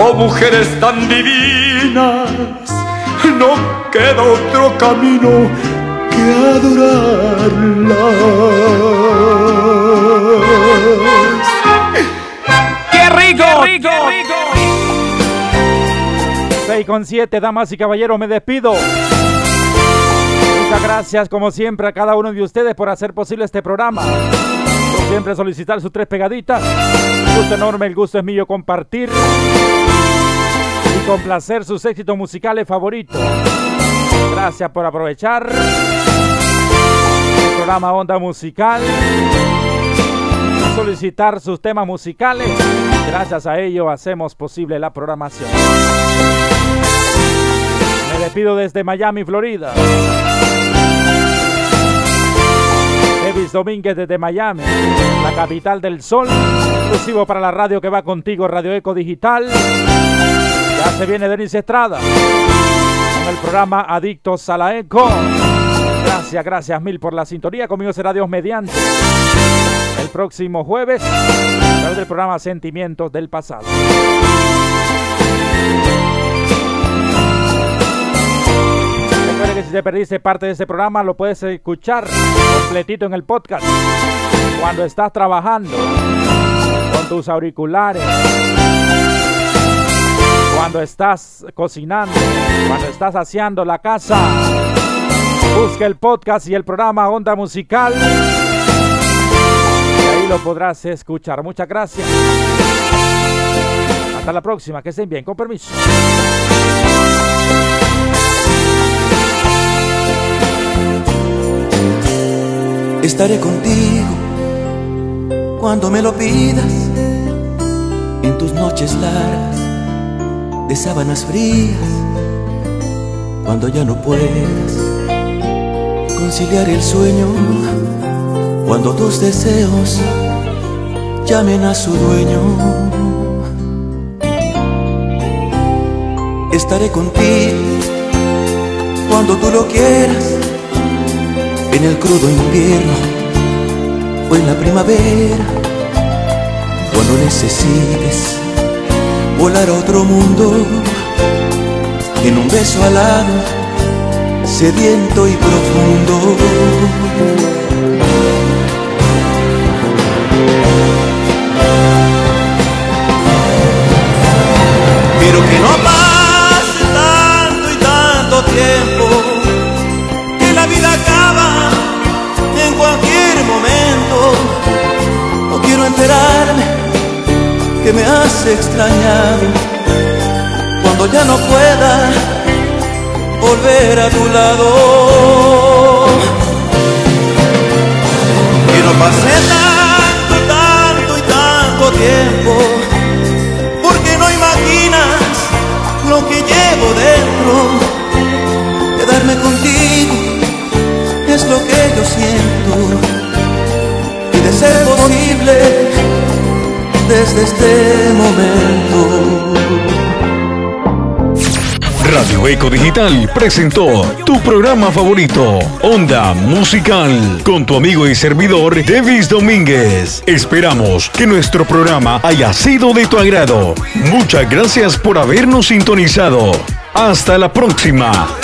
oh mujeres tan divinas, no queda otro camino que adorarlas. ¡Qué rico! ¡Qué rico! 6 con 7, damas y caballeros, me despido. Muchas gracias, como siempre, a cada uno de ustedes por hacer posible este programa siempre solicitar sus tres pegaditas. Un gusto enorme, el gusto es mío compartir y complacer sus éxitos musicales favoritos. Gracias por aprovechar el programa Onda Musical. Solicitar sus temas musicales. Gracias a ello hacemos posible la programación. Me despido desde Miami, Florida. Davis Domínguez desde Miami, la capital del sol, exclusivo para la radio que va contigo, Radio Eco Digital. Ya se viene Denis Estrada con el programa Adictos a la Eco. Gracias, gracias mil por la sintonía. Conmigo será Dios mediante. El próximo jueves, a través del programa Sentimientos del Pasado. que si te perdiste parte de este programa lo puedes escuchar completito en el podcast. Cuando estás trabajando con tus auriculares, cuando estás cocinando, cuando estás haciendo la casa, busca el podcast y el programa Onda Musical. Y ahí lo podrás escuchar. Muchas gracias. Hasta la próxima, que estén bien, con permiso. Estaré contigo cuando me lo pidas en tus noches largas de sábanas frías, cuando ya no puedas conciliar el sueño, cuando tus deseos llamen a su dueño. Estaré contigo cuando tú lo quieras en el crudo invierno o en la primavera, cuando necesites volar a otro mundo, en un beso alado, sediento y profundo. Pero que no pase tanto y tanto tiempo, que la vida acaba en cualquier momento. No quiero enterarme que me has extrañado. Cuando ya no pueda volver a tu lado. Que no pasé tanto, tanto y tanto tiempo. Porque no imaginas lo que llevo dentro. Quedarme contigo es lo que yo siento. Y de ser posible desde este momento. Radio Eco Digital presentó tu programa favorito, Onda Musical, con tu amigo y servidor, Davis Domínguez. Esperamos que nuestro programa haya sido de tu agrado. Muchas gracias por habernos sintonizado. Hasta la próxima.